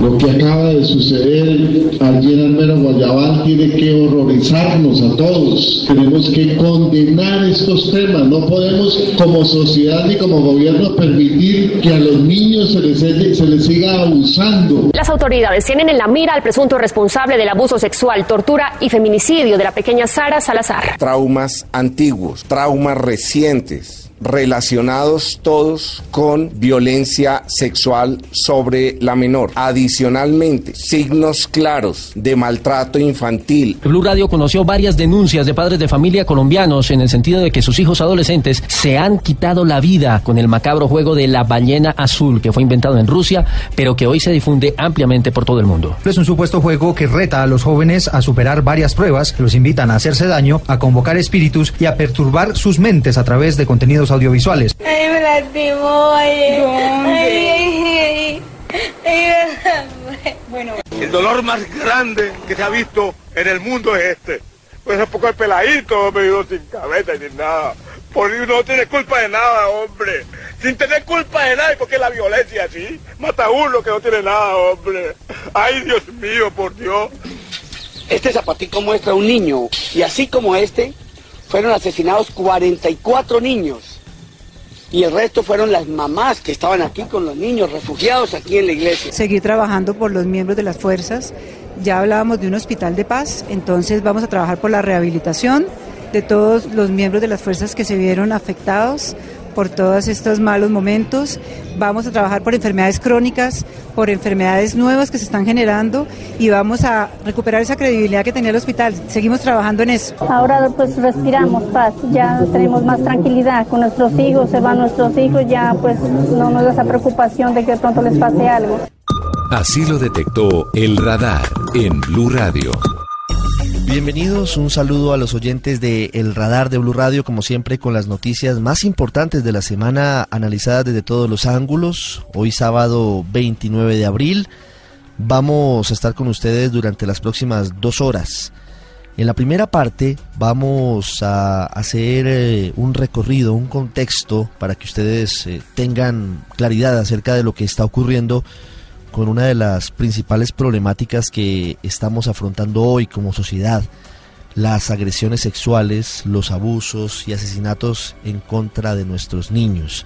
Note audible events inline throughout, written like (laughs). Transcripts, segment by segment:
Lo que acaba de suceder allí en Almero Guayabal tiene que horrorizarnos a todos. Tenemos que condenar estos temas. No podemos como sociedad ni como gobierno permitir que a los niños se les, se les siga abusando. Las autoridades tienen en la mira al presunto responsable del abuso sexual, tortura y feminicidio de la pequeña Sara Salazar. Traumas antiguos, traumas recientes relacionados todos con violencia sexual sobre la menor. Adicionalmente, signos claros de maltrato infantil. Blue Radio conoció varias denuncias de padres de familia colombianos en el sentido de que sus hijos adolescentes se han quitado la vida con el macabro juego de la ballena azul que fue inventado en Rusia, pero que hoy se difunde ampliamente por todo el mundo. Es un supuesto juego que reta a los jóvenes a superar varias pruebas que los invitan a hacerse daño, a convocar espíritus y a perturbar sus mentes a través de contenidos audiovisuales. Ay, me lastimó, ay, bueno. El dolor más grande que se ha visto en el mundo es este. Pues un poco el peladito, medio sin cabeza ni nada. Porque no tiene culpa de nada, hombre. Sin tener culpa de nada, ¿y por qué la violencia así? Mata a uno que no tiene nada, hombre. Ay, Dios mío, por Dios. Este zapatico muestra un niño, y así como este, fueron asesinados 44 niños y el resto fueron las mamás que estaban aquí con los niños refugiados aquí en la iglesia. Seguir trabajando por los miembros de las fuerzas. Ya hablábamos de un hospital de paz, entonces vamos a trabajar por la rehabilitación de todos los miembros de las fuerzas que se vieron afectados por todos estos malos momentos. Vamos a trabajar por enfermedades crónicas, por enfermedades nuevas que se están generando y vamos a recuperar esa credibilidad que tenía el hospital. Seguimos trabajando en eso. Ahora pues respiramos paz, ya tenemos más tranquilidad con nuestros hijos, se van nuestros hijos, ya pues no nos da esa preocupación de que de pronto les pase algo. Así lo detectó el radar en Blue Radio. Bienvenidos, un saludo a los oyentes de El Radar de Blue Radio, como siempre con las noticias más importantes de la semana analizadas desde todos los ángulos. Hoy sábado 29 de abril vamos a estar con ustedes durante las próximas dos horas. En la primera parte vamos a hacer eh, un recorrido, un contexto para que ustedes eh, tengan claridad acerca de lo que está ocurriendo con una de las principales problemáticas que estamos afrontando hoy como sociedad, las agresiones sexuales, los abusos y asesinatos en contra de nuestros niños.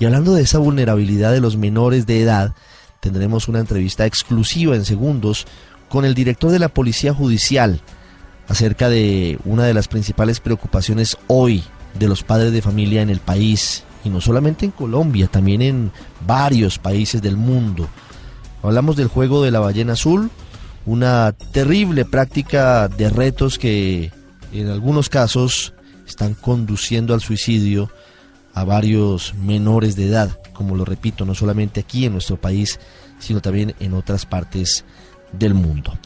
Y hablando de esa vulnerabilidad de los menores de edad, tendremos una entrevista exclusiva en segundos con el director de la Policía Judicial acerca de una de las principales preocupaciones hoy de los padres de familia en el país, y no solamente en Colombia, también en varios países del mundo Hablamos del juego de la ballena azul, una terrible práctica de retos que en algunos casos están conduciendo al suicidio a varios menores de edad, como lo repito, no solamente aquí en nuestro país, sino también en otras partes del mundo.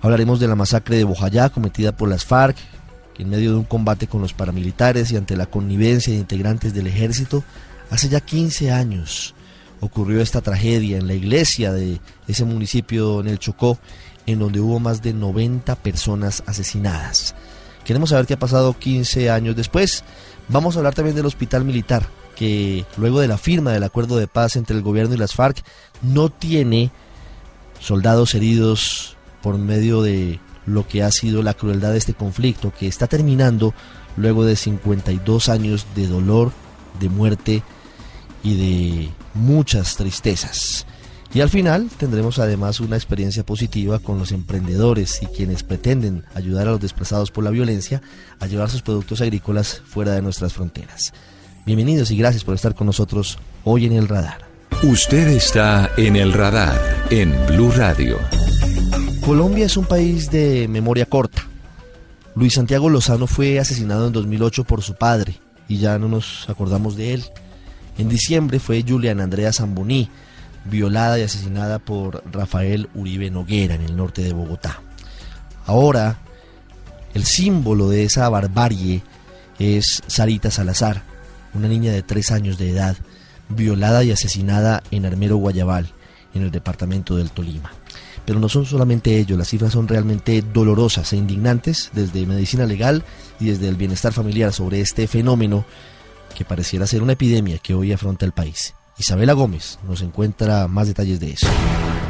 Hablaremos de la masacre de Bojayá cometida por las FARC, que en medio de un combate con los paramilitares y ante la connivencia de integrantes del ejército, hace ya 15 años ocurrió esta tragedia en la iglesia de ese municipio en el Chocó, en donde hubo más de 90 personas asesinadas. Queremos saber qué ha pasado 15 años después. Vamos a hablar también del hospital militar, que luego de la firma del acuerdo de paz entre el gobierno y las FARC, no tiene soldados heridos por medio de lo que ha sido la crueldad de este conflicto, que está terminando luego de 52 años de dolor, de muerte y de muchas tristezas. Y al final tendremos además una experiencia positiva con los emprendedores y quienes pretenden ayudar a los desplazados por la violencia a llevar sus productos agrícolas fuera de nuestras fronteras. Bienvenidos y gracias por estar con nosotros hoy en el radar. Usted está en el radar en Blue Radio. Colombia es un país de memoria corta. Luis Santiago Lozano fue asesinado en 2008 por su padre y ya no nos acordamos de él. En diciembre fue Julian Andrea Zamboní, violada y asesinada por Rafael Uribe Noguera en el norte de Bogotá. Ahora, el símbolo de esa barbarie es Sarita Salazar, una niña de tres años de edad, violada y asesinada en Armero Guayabal, en el departamento del Tolima. Pero no son solamente ellos, las cifras son realmente dolorosas e indignantes desde medicina legal y desde el bienestar familiar sobre este fenómeno que pareciera ser una epidemia que hoy afronta el país. Isabela Gómez nos encuentra más detalles de eso.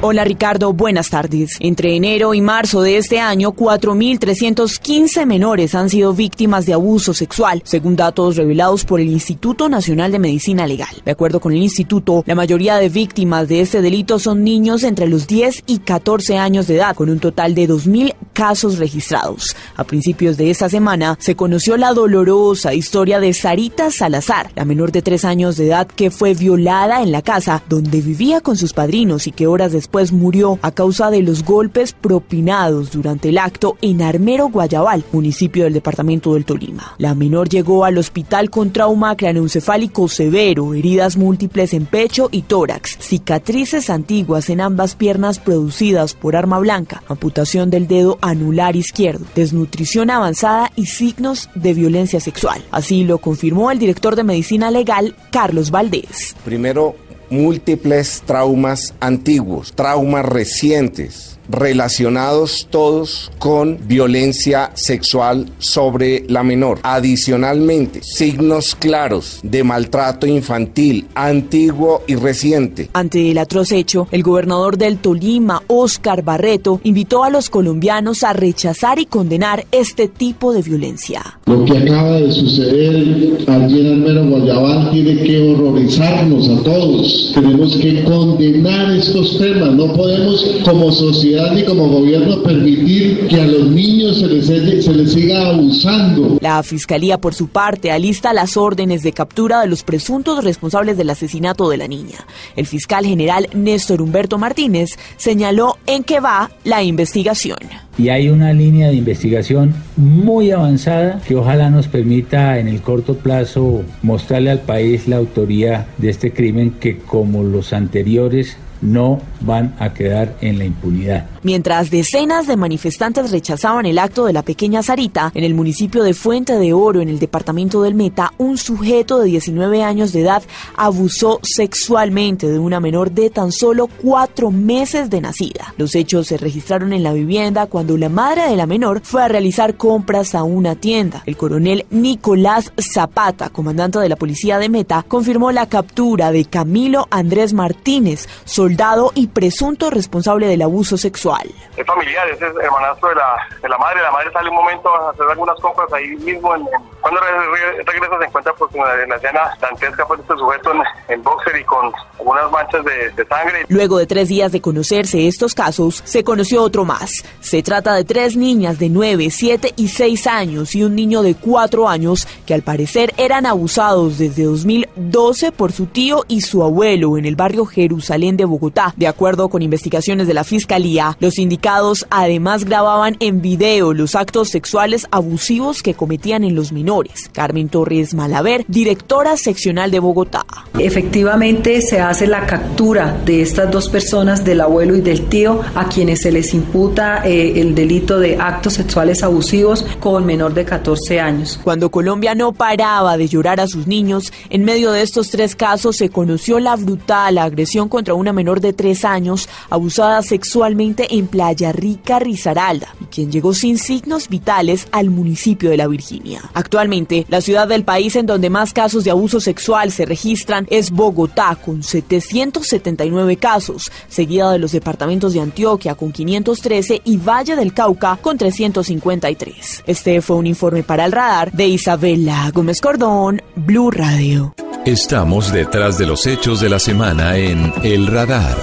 Hola Ricardo, buenas tardes. Entre enero y marzo de este año, 4.315 menores han sido víctimas de abuso sexual, según datos revelados por el Instituto Nacional de Medicina Legal. De acuerdo con el instituto, la mayoría de víctimas de este delito son niños entre los 10 y 14 años de edad, con un total de 2.000 casos registrados. A principios de esta semana se conoció la dolorosa historia de Sarita Salazar, la menor de 3 años de edad que fue violada en la casa donde vivía con sus padrinos y que horas después pues murió a causa de los golpes propinados durante el acto en Armero Guayabal, municipio del departamento del Tolima. La menor llegó al hospital con trauma craneoencefálico severo, heridas múltiples en pecho y tórax, cicatrices antiguas en ambas piernas producidas por arma blanca, amputación del dedo anular izquierdo, desnutrición avanzada y signos de violencia sexual. Así lo confirmó el director de medicina legal, Carlos Valdés. Primero, múltiples traumas antiguos, traumas recientes relacionados todos con violencia sexual sobre la menor. Adicionalmente, signos claros de maltrato infantil antiguo y reciente. Ante el atroz hecho, el gobernador del Tolima, Óscar Barreto, invitó a los colombianos a rechazar y condenar este tipo de violencia. Lo que acaba de suceder allí en Almero Guayabal tiene que horrorizarnos a todos. Tenemos que condenar estos temas. No podemos como sociedad ni como gobierno permitir que a los niños se les, se les siga abusando. La Fiscalía, por su parte, alista las órdenes de captura de los presuntos responsables del asesinato de la niña. El fiscal general Néstor Humberto Martínez señaló en qué va la investigación. Y hay una línea de investigación muy avanzada que ojalá nos permita en el corto plazo mostrarle al país la autoría de este crimen que como los anteriores no van a quedar en la impunidad. Mientras decenas de manifestantes rechazaban el acto de la pequeña Sarita, en el municipio de Fuente de Oro, en el departamento del Meta, un sujeto de 19 años de edad abusó sexualmente de una menor de tan solo cuatro meses de nacida. Los hechos se registraron en la vivienda cuando la madre de la menor fue a realizar compras a una tienda. El coronel Nicolás Zapata, comandante de la policía de Meta, confirmó la captura de Camilo Andrés Martínez, soldado y presunto responsable del abuso sexual. Es familiar, es hermanastro de la, de la madre. La madre sale un momento a hacer algunas compras ahí mismo. En, cuando regresa se encuentra pues, en la escena dantesca pues, este sujeto en, boxer y con algunas manchas de, de sangre. Luego de tres días de conocerse estos casos, se conoció otro más. Se trata de tres niñas de 9, 7 y 6 años y un niño de 4 años que al parecer eran abusados desde 2012 por su tío y su abuelo en el barrio Jerusalén de Bogotá de acuerdo con investigaciones de la Fiscalía, los indicados además grababan en video los actos sexuales abusivos que cometían en los menores. Carmen Torres Malaver, directora seccional de Bogotá. Efectivamente se hace la captura de estas dos personas, del abuelo y del tío, a quienes se les imputa eh, el delito de actos sexuales abusivos con menor de 14 años. Cuando Colombia no paraba de llorar a sus niños, en medio de estos tres casos se conoció la brutal agresión contra una menor de tres años abusada sexualmente en Playa Rica, Risaralda, y quien llegó sin signos vitales al municipio de La Virginia. Actualmente, la ciudad del país en donde más casos de abuso sexual se registran es Bogotá, con 779 casos, seguida de los departamentos de Antioquia, con 513, y Valle del Cauca, con 353. Este fue un informe para el radar de Isabela Gómez Cordón, Blue Radio. Estamos detrás de los hechos de la semana en El Radar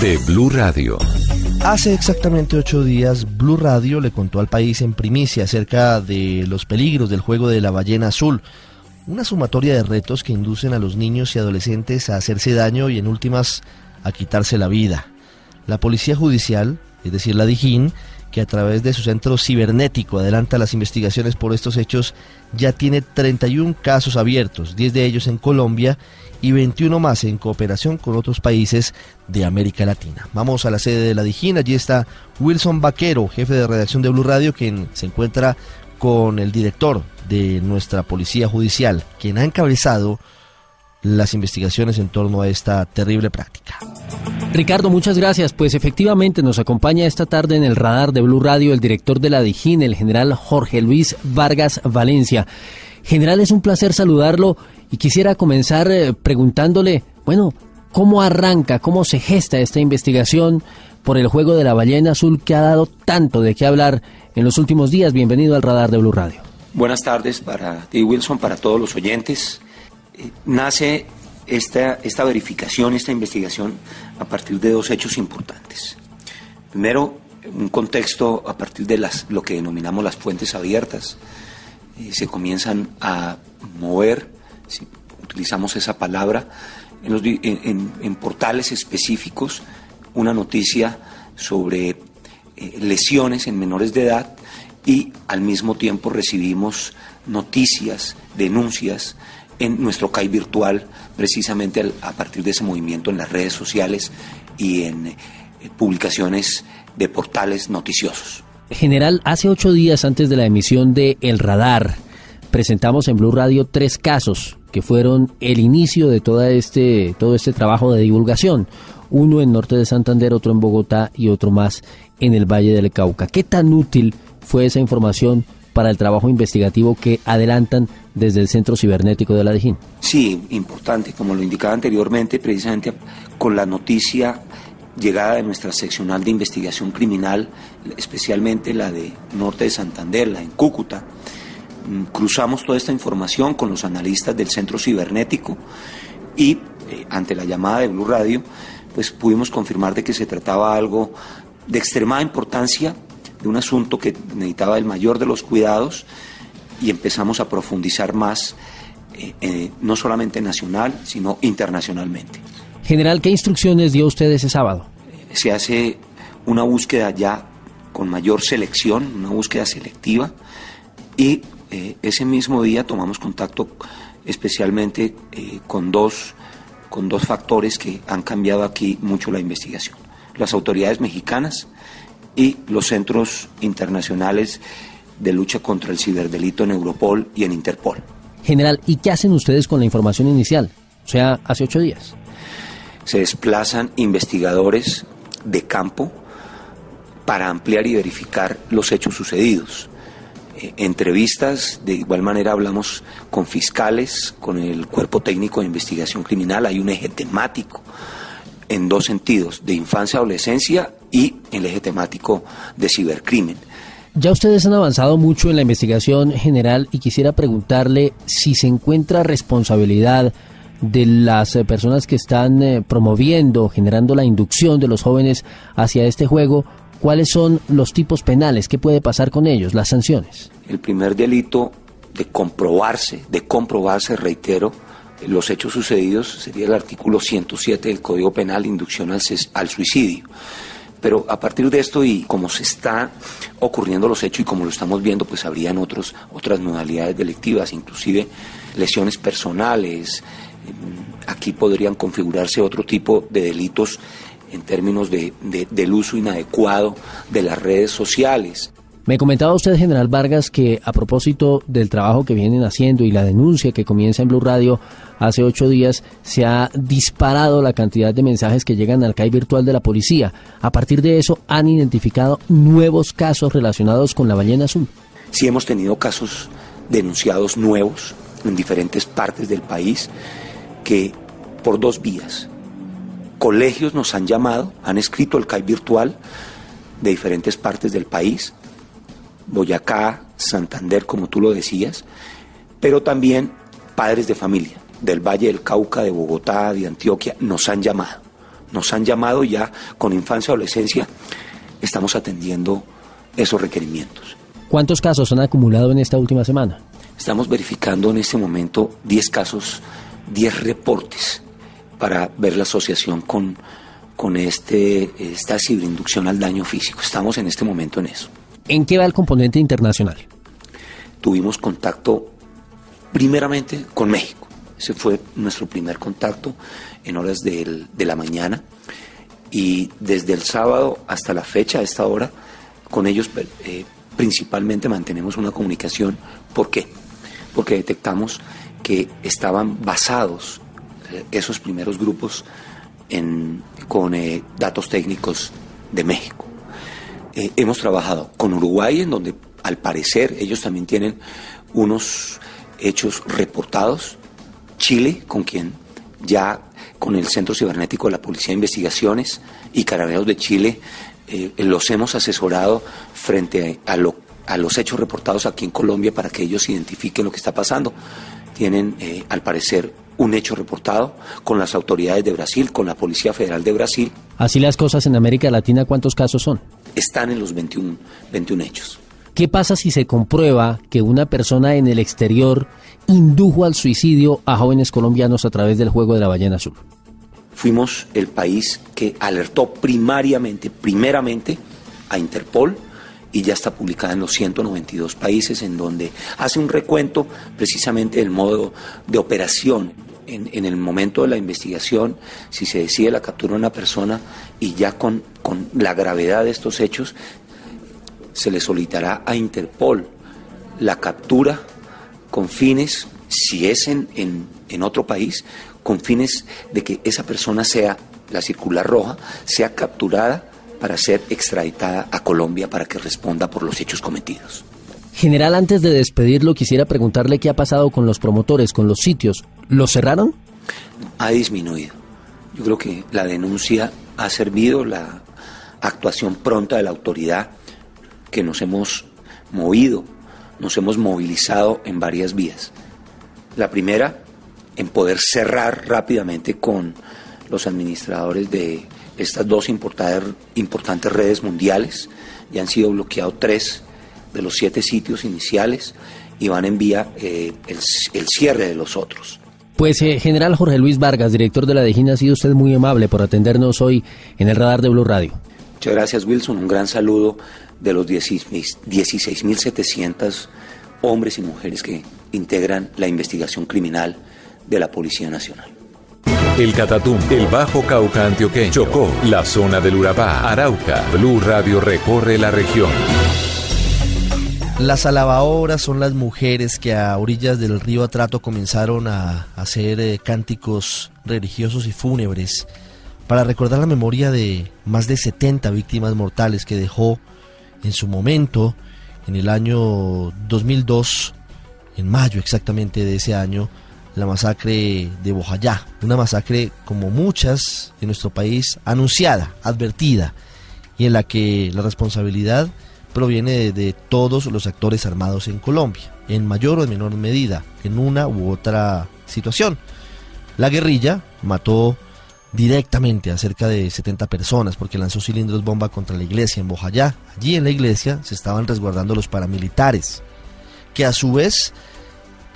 de Blue Radio. Hace exactamente ocho días, Blue Radio le contó al país en primicia acerca de los peligros del juego de la ballena azul, una sumatoria de retos que inducen a los niños y adolescentes a hacerse daño y en últimas a quitarse la vida. La policía judicial, es decir, la Dijín, que a través de su centro cibernético adelanta las investigaciones por estos hechos, ya tiene 31 casos abiertos, 10 de ellos en Colombia y 21 más en cooperación con otros países de América Latina. Vamos a la sede de la Dijín, allí está Wilson Vaquero, jefe de redacción de Blue Radio, quien se encuentra con el director de nuestra Policía Judicial, quien ha encabezado las investigaciones en torno a esta terrible práctica. Ricardo, muchas gracias. Pues efectivamente nos acompaña esta tarde en el radar de Blue Radio el director de la DIJÍN, el general Jorge Luis Vargas Valencia. General, es un placer saludarlo y quisiera comenzar eh, preguntándole, bueno, ¿cómo arranca, cómo se gesta esta investigación por el juego de la ballena azul que ha dado tanto de qué hablar en los últimos días? Bienvenido al radar de Blue Radio. Buenas tardes para ti, Wilson, para todos los oyentes. Eh, nace esta, esta verificación, esta investigación a partir de dos hechos importantes. Primero, un contexto a partir de las, lo que denominamos las fuentes abiertas. Eh, se comienzan a mover, utilizamos esa palabra, en, en, portales específicos una noticia sobre eh, lesiones en menores de edad y al mismo tiempo recibimos noticias, denuncias en nuestro CAI virtual, precisamente a partir de ese movimiento en las redes sociales y en eh, publicaciones de portales noticiosos. General, hace ocho días antes de la emisión de El Radar, presentamos en Blue Radio tres casos que fueron el inicio de todo este, todo este trabajo de divulgación. Uno en Norte de Santander, otro en Bogotá y otro más en el Valle del Cauca. ¿Qué tan útil fue esa información para el trabajo investigativo que adelantan desde el Centro Cibernético de la DIJÍN. Sí, importante, como lo indicaba anteriormente, precisamente con la noticia llegada de nuestra seccional de investigación criminal, especialmente la de Norte de Santander, la en Cúcuta, cruzamos toda esta información con los analistas del Centro Cibernético y eh, ante la llamada de Blue Radio, pues pudimos confirmar de que se trataba algo de extremada importancia de un asunto que necesitaba el mayor de los cuidados y empezamos a profundizar más, eh, eh, no solamente nacional, sino internacionalmente. General, ¿qué instrucciones dio usted ese sábado? Se hace una búsqueda ya con mayor selección, una búsqueda selectiva, y eh, ese mismo día tomamos contacto especialmente con, dos, con dos factores que han cambiado aquí mucho la investigación. Las autoridades mexicanas, y los centros internacionales de lucha contra el ciberdelito en Europol y en Interpol. General, ¿y qué hacen ustedes con la información inicial? O sea, hace ocho días. Se desplazan investigadores de campo para ampliar y verificar los hechos sucedidos. Entrevistas, de igual manera hablamos con fiscales, con el cuerpo técnico de investigación criminal, hay un eje temático en dos sentidos, de infancia, adolescencia y el eje temático de cibercrimen. Ya ustedes han avanzado mucho en la investigación general y quisiera preguntarle si se encuentra responsabilidad de las eh, personas que están eh, promoviendo, generando la inducción de los jóvenes hacia este juego, ¿cuáles son los tipos penales? ¿Qué puede pasar con ellos? ¿Las sanciones? El primer delito de comprobarse, de comprobarse, reitero, los hechos sucedidos sería el artículo 107 del Código Penal, inducción al, suicidio. Pero a partir de esto y como se está ocurriendo los hechos y como lo estamos viendo, pues habrían otros, otras modalidades delictivas, inclusive lesiones personales. Aquí podrían configurarse otro tipo de delitos en términos de, del uso inadecuado de las redes sociales. Me comentaba usted, general Vargas, que a propósito del trabajo que vienen haciendo y la denuncia que comienza en Blue Radio hace ocho días, se ha disparado la cantidad de mensajes que llegan al CAI virtual de la policía. A partir de eso, han identificado nuevos casos relacionados con la ballena azul. Sí, hemos tenido casos denunciados nuevos en diferentes partes del país que por dos vías. Colegios nos han llamado, han escrito el CAI virtual de diferentes partes del país Boyacá, Santander, como tú lo decías, pero también padres de familia del Valle del Cauca, de Bogotá, de Antioquia, nos han llamado. Nos han llamado ya con infancia y adolescencia, estamos atendiendo esos requerimientos. ¿Cuántos casos han acumulado en esta última semana? Estamos verificando en este momento 10 casos, 10 reportes para ver la asociación con, con este, esta ciberinducción al daño físico. Estamos en este momento en eso. ¿En qué va el componente internacional? Tuvimos contacto primeramente con México. Ese fue nuestro primer contacto en horas de la mañana. Y desde el sábado hasta la fecha, a esta hora, con ellos eh, principalmente mantenemos una comunicación. ¿Por qué? Porque detectamos que estaban basados esos primeros grupos en, con eh, datos técnicos de México. Eh, hemos trabajado con Uruguay, en donde al parecer ellos también tienen unos hechos reportados. Chile, con quien ya con el Centro Cibernético de la Policía de Investigaciones y Carabineros de Chile eh, los hemos asesorado frente a, a los hechos reportados aquí en Colombia para que ellos identifiquen lo que está pasando. Tienen, eh, al parecer, un hecho reportado con las autoridades de Brasil, con la Policía Federal de Brasil. Así las cosas en América Latina, ¿cuántos casos son? Están en los 21, 21 hechos. ¿Qué pasa si se comprueba que una persona en el exterior indujo al suicidio a jóvenes colombianos a través del juego de la ballena azul? Fuimos el país que alertó primariamente, primeramente, a Interpol y ya está publicada en los 192 países en donde hace un recuento precisamente del modo de operación. En, en el momento de la investigación, si se decide la captura de una persona y ya con, con la gravedad de estos hechos, se le solicitará a Interpol la captura con fines, si es en, en, otro país, con fines de que esa persona sea, la circular roja, sea capturada para ser extraditada a Colombia para que responda por los hechos cometidos. General, antes de despedirlo, quisiera preguntarle qué ha pasado con los promotores, con los sitios. ¿Los cerraron? Ha disminuido. Yo creo que la denuncia ha servido, la actuación pronta de la autoridad que nos hemos movido, nos hemos movilizado en varias vías. La primera, en poder cerrar rápidamente con los administradores de estas dos importantes redes mundiales. Ya han sido bloqueados tres de los siete sitios iniciales y van en vía eh, el, cierre de los otros. Pues eh, general Jorge Luis Vargas, director de la DEGIN, ha sido usted muy amable por atendernos hoy en el radar de Blue Radio. Muchas gracias Wilson, un gran saludo de los 16.700 hombres y mujeres que integran la investigación criminal de la Policía Nacional. El Catatum, el Bajo Cauca Antioqueño, Chocó, la zona del Urabá, Arauca, Blue Radio recorre la región. Las alabadoras son las mujeres que a orillas del río Atrato comenzaron a hacer eh, cánticos religiosos y fúnebres para recordar la memoria de más de 70 víctimas mortales que dejó en su momento, en el año 2002, en mayo exactamente de ese año, la masacre de Bojayá, una masacre como muchas en nuestro país, anunciada, advertida, y en la que la responsabilidad proviene de, todos los actores armados en Colombia, en mayor o en menor medida, en una u otra situación. La guerrilla mató directamente a cerca de 70 personas porque lanzó cilindros bomba contra la iglesia en Bojayá. Allí en la iglesia se estaban resguardando los paramilitares, que a su vez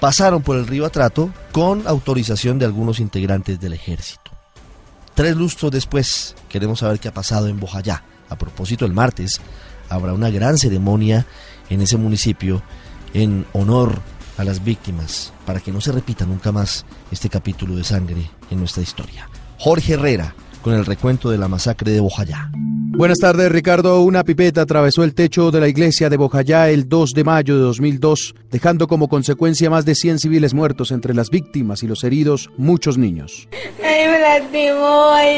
pasaron por el río Atrato con autorización de algunos integrantes del ejército. Tres lustros después, queremos saber qué ha pasado en Bojayá. A propósito, el martes habrá una gran ceremonia en ese municipio en honor a las víctimas, para que no se repita nunca más este capítulo de sangre en nuestra historia. Jorge Herrera con el recuento de la masacre de Bojayá. Buenas tardes, Ricardo. Una pipeta atravesó el techo de la iglesia de Bojayá el 2 de mayo de 2002, dejando como consecuencia más de 100 civiles muertos, entre las víctimas y los heridos, muchos niños. Ay, me lastimó, ay,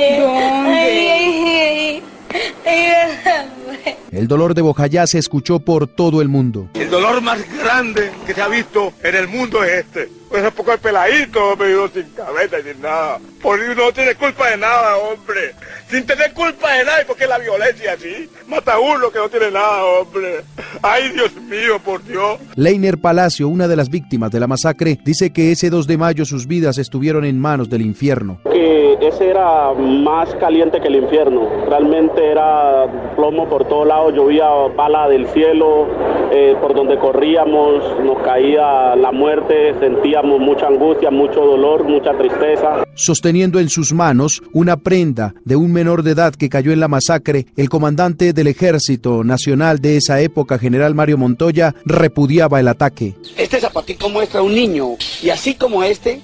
el dolor de Bojayá se escuchó por todo el mundo. El dolor más grande que se ha visto en el mundo es este. Pues un poco el peladito, me sin cabeza y sin nada. Porque no tiene culpa de nada, hombre. Sin tener culpa de nada, porque la violencia así. Mata a uno que no tiene nada, hombre. Ay, Dios mío, por Dios. Leiner Palacio, una de las víctimas de la masacre, dice que ese 2 de mayo sus vidas estuvieron en manos del infierno. Que ese era más caliente que el infierno. Realmente era plomo por todos llovía bala del cielo, eh, por donde corríamos nos caía la muerte, sentíamos mucha angustia, mucho dolor, mucha tristeza. Sosteniendo en sus manos una prenda de un menor de edad que cayó en la masacre, el comandante del Ejército Nacional de esa época, general Mario Montoya, repudiaba el ataque. Este zapatico muestra un niño y así como este,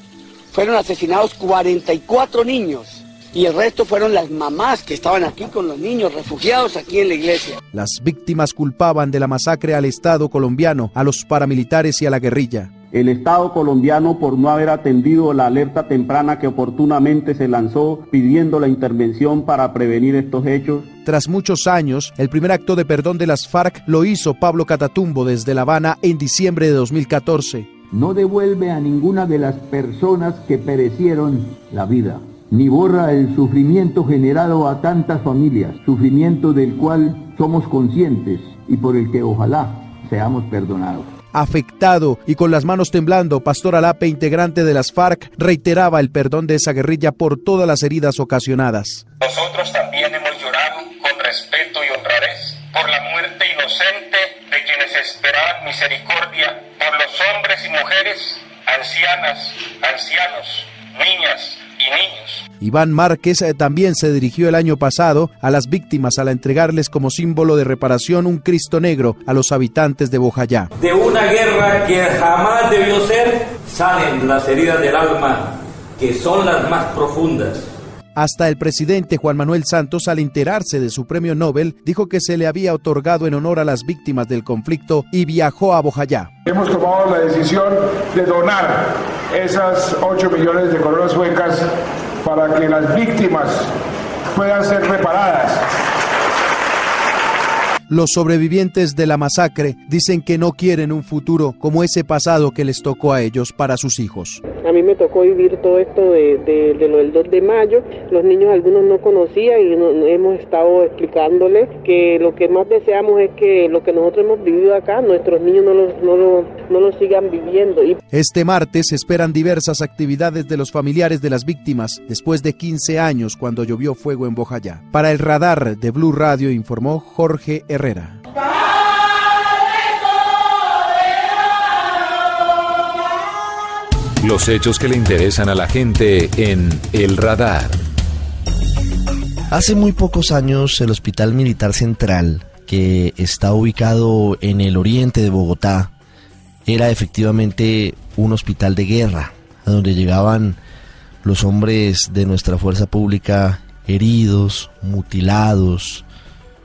fueron asesinados 44 niños y el resto fueron las mamás que estaban aquí con los niños refugiados aquí en la iglesia. Las víctimas culpaban de la masacre al Estado colombiano, a los paramilitares y a la guerrilla. El Estado colombiano por no haber atendido la alerta temprana que oportunamente se lanzó pidiendo la intervención para prevenir estos hechos. Tras muchos años, el primer acto de perdón de las FARC lo hizo Pablo Catatumbo desde La Habana en diciembre de 2014. No devuelve a ninguna de las personas que perecieron la vida ni borra el sufrimiento generado a tantas familias, sufrimiento del cual somos conscientes y por el que ojalá seamos perdonados. Afectado y con las manos temblando, Pastor Alape, integrante de las FARC, reiteraba el perdón de esa guerrilla por todas las heridas ocasionadas. Nosotros también hemos llorado con respeto y honradez por la muerte inocente de quienes esperaban misericordia por los hombres y mujeres, ancianas, ancianos, niñas, niños. Iván Márquez eh, también se dirigió el año pasado a las víctimas al entregarles como símbolo de reparación un Cristo negro a los habitantes de Bojayá. De una guerra que jamás debió ser, salen las heridas del alma, que son las más profundas. Hasta el presidente Juan Manuel Santos, al enterarse de su premio Nobel, dijo que se le había otorgado en honor a las víctimas del conflicto y viajó a Bojayá. Hemos tomado la decisión de donar esas 8 millones de coronas suecas para que las víctimas puedan ser reparadas. Los sobrevivientes de la masacre dicen que no quieren un futuro como ese pasado que les tocó a ellos para sus hijos. A mí me tocó vivir todo esto de, de, lo del 2 de mayo. Los niños algunos no conocían y hemos estado explicándoles que lo que más deseamos es que lo que nosotros hemos vivido acá, nuestros niños no lo, no lo, no lo sigan viviendo. Este martes esperan diversas actividades de los familiares de las víctimas después de 15 años cuando llovió fuego en Bojayá. Para el radar de Blue Radio informó Jorge Herrera. Los hechos que le interesan a la gente en El Radar. Hace muy pocos años el Hospital Militar Central, que está ubicado en el oriente de Bogotá, era efectivamente un hospital de guerra, a donde llegaban los hombres de nuestra fuerza pública heridos, mutilados,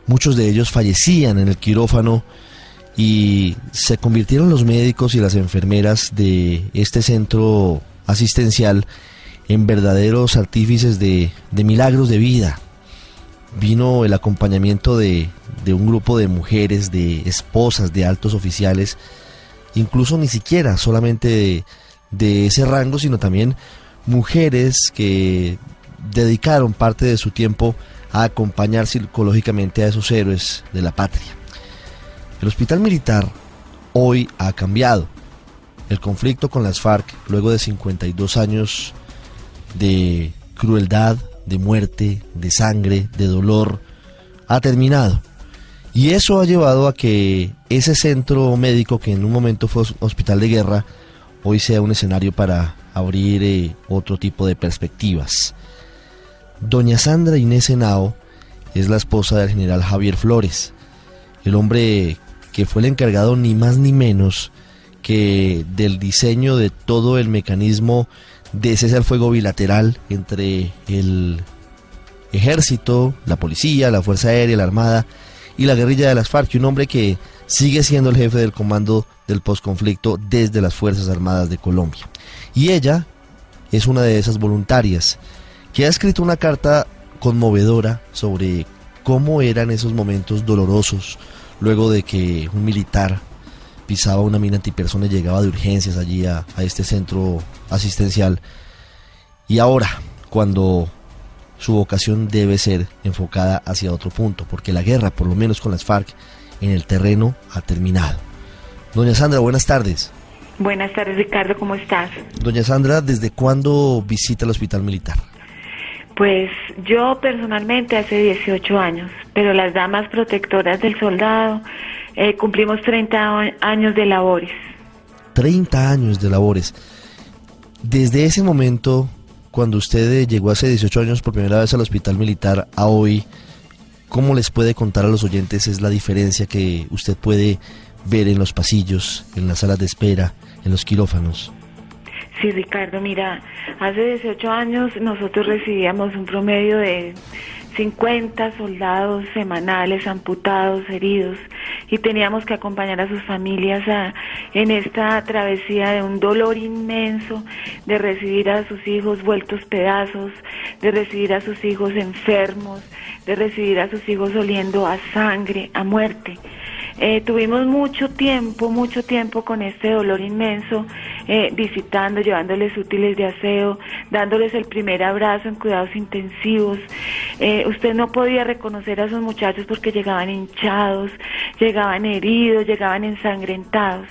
Muchos de ellos fallecían en el quirófano y se convirtieron los médicos y las enfermeras de este centro asistencial en verdaderos artífices de, milagros de vida. Vino el acompañamiento de, un grupo de mujeres, de esposas, de altos oficiales, incluso ni siquiera solamente de ese rango, sino también mujeres que dedicaron parte de su tiempo a acompañar psicológicamente a esos héroes de la patria. El hospital militar hoy ha cambiado. El conflicto con las FARC, luego de 52 años de crueldad, de muerte, de sangre, de dolor, ha terminado. Y eso ha llevado a que ese centro médico, que en un momento fue hospital de guerra, hoy sea un escenario para abrir eh, otro tipo de perspectivas. Doña Sandra Inés Henao es la esposa del general Javier Flores, el hombre que fue el encargado ni más ni menos que del diseño de todo el mecanismo de cese al fuego bilateral entre el ejército, la policía, la Fuerza Aérea, la Armada y la guerrilla de las FARC, un hombre que sigue siendo el jefe del comando del posconflicto desde las Fuerzas Armadas de Colombia. Y ella es una de esas voluntarias que ha escrito una carta conmovedora sobre cómo eran esos momentos dolorosos luego de que un militar pisaba una mina antipersona y llegaba de urgencias allí a, a este centro asistencial. Y ahora, cuando su vocación debe ser enfocada hacia otro punto, porque la guerra, por lo menos con las FARC, en el terreno ha terminado. Doña Sandra, buenas tardes. Buenas tardes, Ricardo, ¿cómo estás? Doña Sandra, ¿desde cuándo visita el hospital militar? Pues yo personalmente hace 18 años, pero las damas protectoras del soldado eh, cumplimos 30 años de labores. 30 años de labores. Desde ese momento, cuando usted llegó hace 18 años por primera vez al hospital militar a hoy, ¿cómo les puede contar a los oyentes es la diferencia que usted puede ver en los pasillos, en las salas de espera, en los quirófanos? Sí, Ricardo, mira, hace 18 años nosotros recibíamos un promedio de 50 soldados semanales amputados, heridos, y teníamos que acompañar a sus familias a, en esta travesía de un dolor inmenso, de recibir a sus hijos vueltos pedazos, de recibir a sus hijos enfermos, de recibir a sus hijos oliendo a sangre, a muerte. Eh, tuvimos mucho tiempo, mucho tiempo con este dolor inmenso, eh, visitando, llevándoles útiles de aseo, dándoles el primer abrazo en cuidados intensivos. Eh, usted no podía reconocer a esos muchachos porque llegaban hinchados, llegaban heridos, llegaban ensangrentados.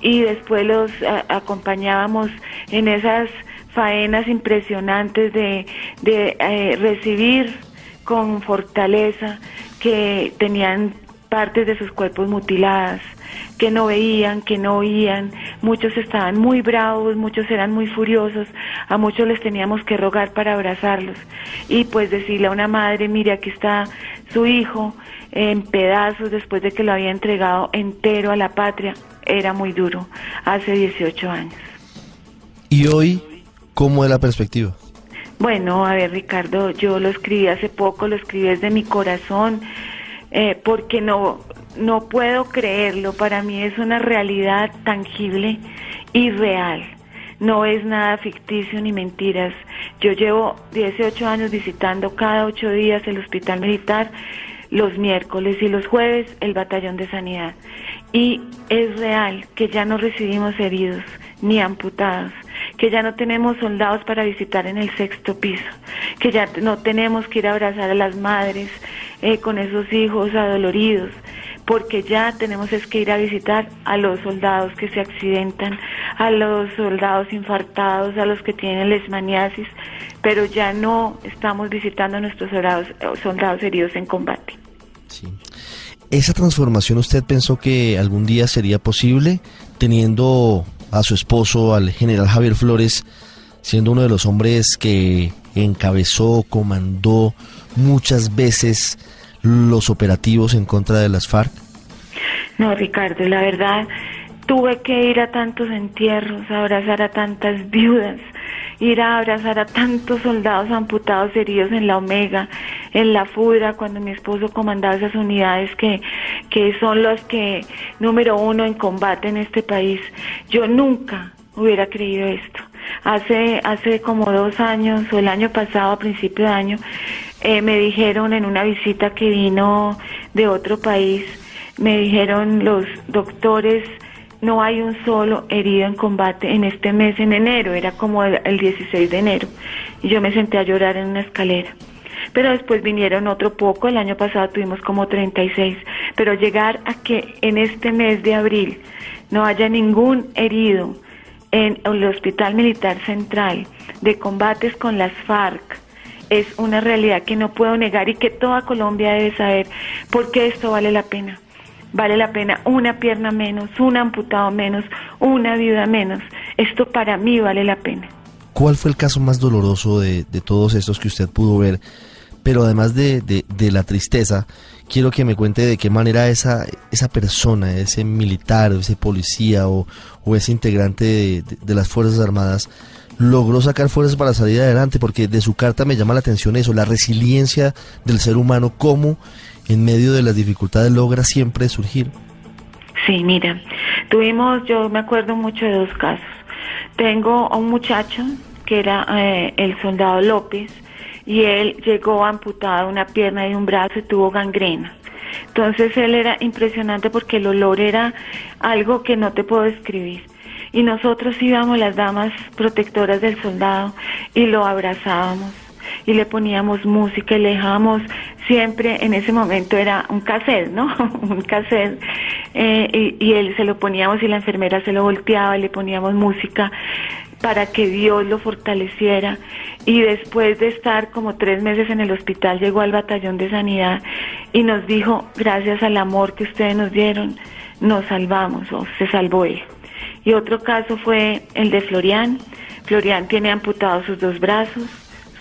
Y después los acompañábamos en esas faenas impresionantes de, de recibir con fortaleza que tenían partes de sus cuerpos mutiladas, que no veían, que no oían, muchos estaban muy bravos, muchos eran muy furiosos, a muchos les teníamos que rogar para abrazarlos y pues decirle a una madre, mire, aquí está su hijo en pedazos después de que lo había entregado entero a la patria, era muy duro, hace 18 años. ¿Y hoy cómo es la perspectiva? Bueno, a ver Ricardo, yo lo escribí hace poco, lo escribí desde mi corazón, eh, porque no, no puedo creerlo, para mí es una realidad tangible y real. No es nada ficticio ni mentiras. Yo llevo 18 años visitando cada ocho días el hospital militar, los miércoles y los jueves el batallón de sanidad. Y es real que ya no recibimos heridos ni amputados, que ya no tenemos soldados para visitar en el sexto piso, que ya no tenemos que ir a abrazar a las madres eh, con esos hijos adoloridos, porque ya tenemos es que ir a visitar a los soldados que se accidentan, a los soldados infartados, a los que tienen lesmaniasis, pero ya no estamos visitando a nuestros soldados, soldados heridos en combate. ¿Esa transformación usted pensó que algún día sería posible teniendo a su esposo, al general Javier Flores, siendo uno de los hombres que encabezó, comandó muchas veces los operativos en contra de las FARC? No, Ricardo, la verdad, tuve que ir a tantos entierros, abrazar a tantas viudas, ir a abrazar a tantos soldados amputados heridos en la Omega, en la Fudra, cuando mi esposo comandaba esas unidades que, que son los que número uno en combate en este país. Yo nunca hubiera creído esto. Hace, hace como dos años o el año pasado, a principio de año, eh, me dijeron en una visita que vino de otro país, me dijeron los doctores no hay un solo herido en combate en este mes en enero, era como el, 16 de enero, y yo me senté a llorar en una escalera. Pero después vinieron otro poco, el año pasado tuvimos como 36, pero llegar a que en este mes de abril no haya ningún herido en el Hospital Militar Central de combates con las FARC, es una realidad que no puedo negar y que toda Colombia debe saber por qué esto vale la pena vale la pena una pierna menos, un amputado menos, una viuda menos. Esto para mí vale la pena. ¿Cuál fue el caso más doloroso de, todos estos que usted pudo ver? Pero además de, de, la tristeza, quiero que me cuente de qué manera esa, esa persona, ese militar, ese policía o, o ese integrante de, las Fuerzas Armadas logró sacar fuerzas para salir adelante, porque de su carta me llama la atención eso, la resiliencia del ser humano, cómo en medio de las dificultades logra siempre surgir. Sí, mira, tuvimos, yo me acuerdo mucho de dos casos. Tengo a un muchacho que era eh, el soldado López y él llegó amputado una pierna y un brazo y tuvo gangrena. Entonces él era impresionante porque el olor era algo que no te puedo describir. Y nosotros íbamos las damas protectoras del soldado y lo abrazábamos y le poníamos música y le dejábamos siempre, en ese momento era un cassette, ¿no? (laughs) un cassette, eh, y, él se lo poníamos y la enfermera se lo volteaba y le poníamos música para que Dios lo fortaleciera. Y después de estar como tres meses en el hospital, llegó al batallón de sanidad y nos dijo, gracias al amor que ustedes nos dieron, nos salvamos o se salvó él. Y otro caso fue el de Florian. Florian tiene amputados sus dos brazos,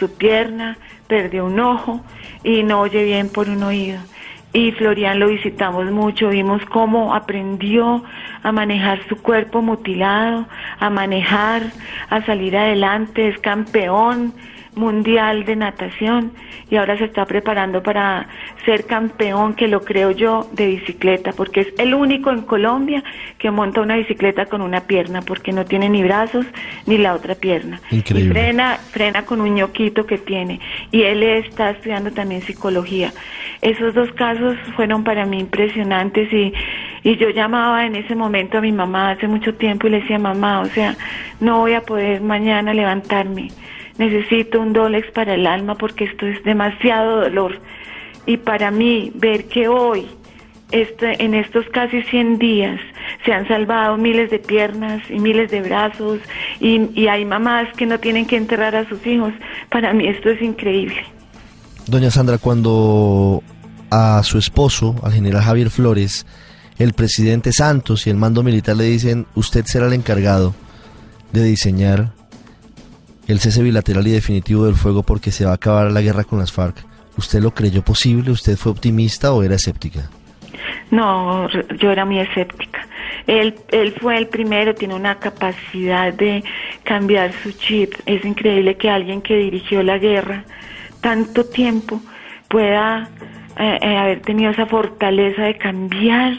su pierna, perdió un ojo y no oye bien por un oído. y Florian lo visitamos mucho, vimos cómo aprendió a manejar su cuerpo mutilado, a manejar, a salir adelante, es campeón mundial de natación y ahora se está preparando para ser campeón, que lo creo yo, de bicicleta, porque es el único en Colombia que monta una bicicleta con una pierna, porque no tiene ni brazos ni la otra pierna. Increíble. Y frena, frena con un ñoquito que tiene. Y él está estudiando también psicología. Esos dos casos fueron para mí impresionantes y, y yo llamaba en ese momento a mi mamá hace mucho tiempo y le decía, mamá, o sea, no voy a poder mañana levantarme necesito un Dolex para el alma porque esto es demasiado dolor. Y para mí, ver que hoy, este, en estos casi 100 días, se han salvado miles de piernas y miles de brazos y, y hay mamás que no tienen que enterrar a sus hijos, para mí esto es increíble. Doña Sandra, cuando a su esposo, al general Javier Flores, el presidente Santos y el mando militar le dicen, usted será el encargado de diseñar el cese bilateral y definitivo del fuego porque se va a acabar la guerra con las FARC. ¿Usted lo creyó posible? ¿Usted fue optimista o era escéptica? No, yo era muy escéptica. Él, él fue el primero, tiene una capacidad de cambiar su chip. Es increíble que alguien que dirigió la guerra tanto tiempo pueda eh, eh, haber tenido esa fortaleza de cambiar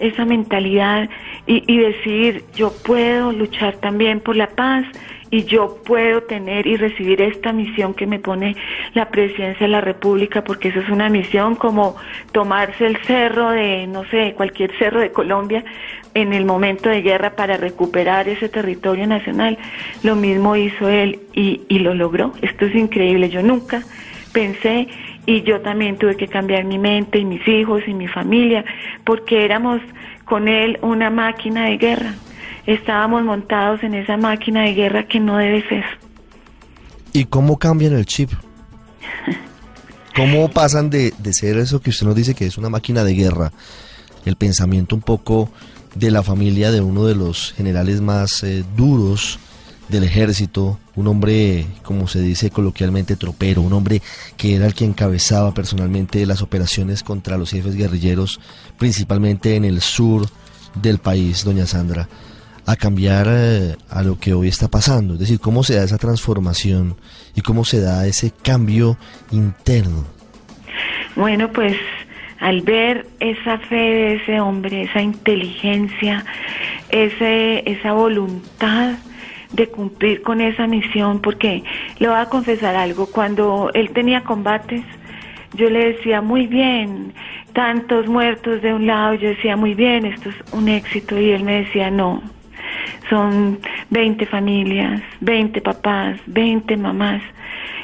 esa mentalidad y, y decir yo puedo luchar también por la paz y yo puedo tener y recibir esta misión que me pone la presidencia de la República, porque eso es una misión como tomarse el cerro de, no sé, cualquier cerro de Colombia en el momento de guerra para recuperar ese territorio nacional. Lo mismo hizo él y, y lo logró. Esto es increíble. Yo nunca pensé y yo también tuve que cambiar mi mente y mis hijos y mi familia porque éramos con él una máquina de guerra estábamos montados en esa máquina de guerra que no debe ser. ¿Y cómo cambian el chip? ¿Cómo pasan de, de, ser eso que usted nos dice que es una máquina de guerra, el pensamiento un poco de la familia de uno de los generales más eh, duros del ejército, un hombre, como se dice coloquialmente, tropero, un hombre que era el que encabezaba personalmente las operaciones contra los jefes guerrilleros, principalmente en el sur del país, doña Sandra? A cambiar eh, a lo que hoy está pasando, es decir, cómo se da esa transformación y cómo se da ese cambio interno. Bueno, pues al ver esa fe de ese hombre, esa inteligencia, ese, esa voluntad de cumplir con esa misión, porque le voy a confesar algo, cuando él tenía combates, yo le decía, muy bien, tantos muertos de un lado, yo decía, muy bien, esto es un éxito, y él me decía, no, son 20 familias, 20 papás, 20 mamás.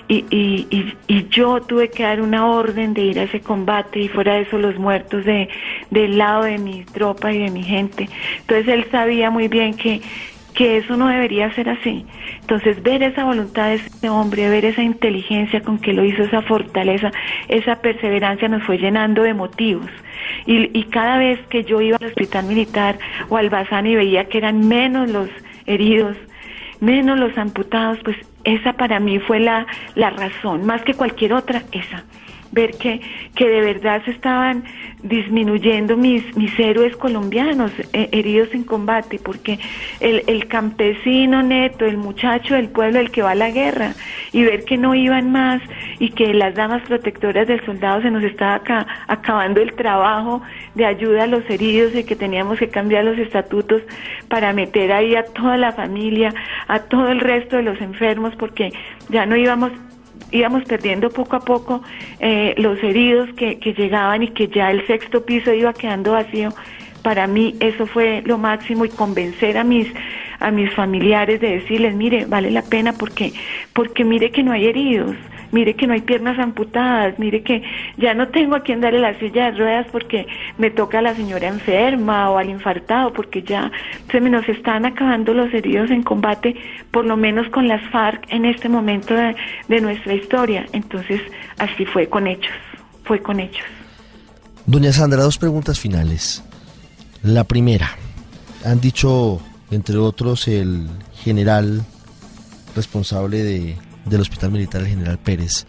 Y, y, y, y, yo tuve que dar una orden de ir a ese combate y fuera de eso los muertos de, del lado de mi tropa y de mi gente. Entonces él sabía muy bien que, que eso no debería ser así. Entonces ver esa voluntad de ese hombre, ver esa inteligencia con que lo hizo, esa fortaleza, esa perseverancia nos fue llenando de motivos. Y, y cada vez que yo iba al hospital militar o al Bazán y veía que eran menos los heridos, menos los amputados, pues esa para mí fue la, la razón, más que cualquier otra, esa ver que, que de verdad se estaban disminuyendo mis, mis héroes colombianos eh, heridos en combate, porque el, el campesino neto, el muchacho del pueblo, el que va a la guerra, y ver que no iban más y que las damas protectoras del soldado se nos estaba acabando el trabajo de ayuda a los heridos y que teníamos que cambiar los estatutos para meter ahí a toda la familia, a todo el resto de los enfermos, porque ya no íbamos íbamos perdiendo poco a poco eh, los heridos que, que llegaban y que ya el sexto piso iba quedando vacío. Para mí eso fue lo máximo y convencer a mis a mis familiares de decirles, mire, vale la pena porque porque mire que no hay heridos, mire que no hay piernas amputadas, mire que ya no tengo a quien darle la silla de ruedas porque me toca a la señora enferma o al infartado, porque ya se me nos están acabando los heridos en combate, por lo menos con las FARC en este momento de, de nuestra historia. Entonces, así fue con hechos, fue con hechos. Doña Sandra, dos preguntas finales. La primera, han dicho, entre otros, el general responsable de del Hospital Militar General Pérez,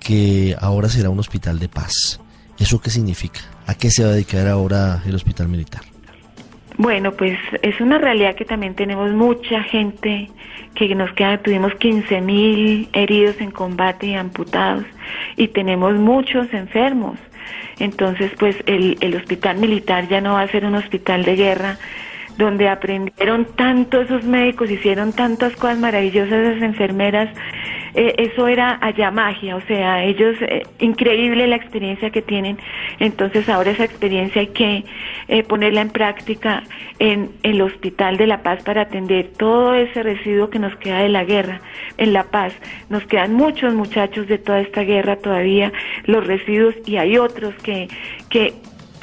que ahora será un hospital de paz. ¿Eso qué significa? ¿A qué se va a dedicar ahora el hospital militar? Bueno, pues es una realidad que también tenemos mucha gente que nos queda, tuvimos 15 mil heridos en combate y amputados y tenemos muchos enfermos. Entonces, pues el, el hospital militar ya no va a ser un hospital de guerra, donde aprendieron tanto esos médicos, hicieron tantas cosas maravillosas esas enfermeras, eh, eso era allá magia, o sea, ellos, eh, increíble la experiencia que tienen, entonces ahora esa experiencia hay que eh, ponerla en práctica en, el Hospital de La Paz para atender todo ese residuo que nos queda de la guerra en La Paz. Nos quedan muchos muchachos de toda esta guerra todavía, los residuos, y hay otros que, que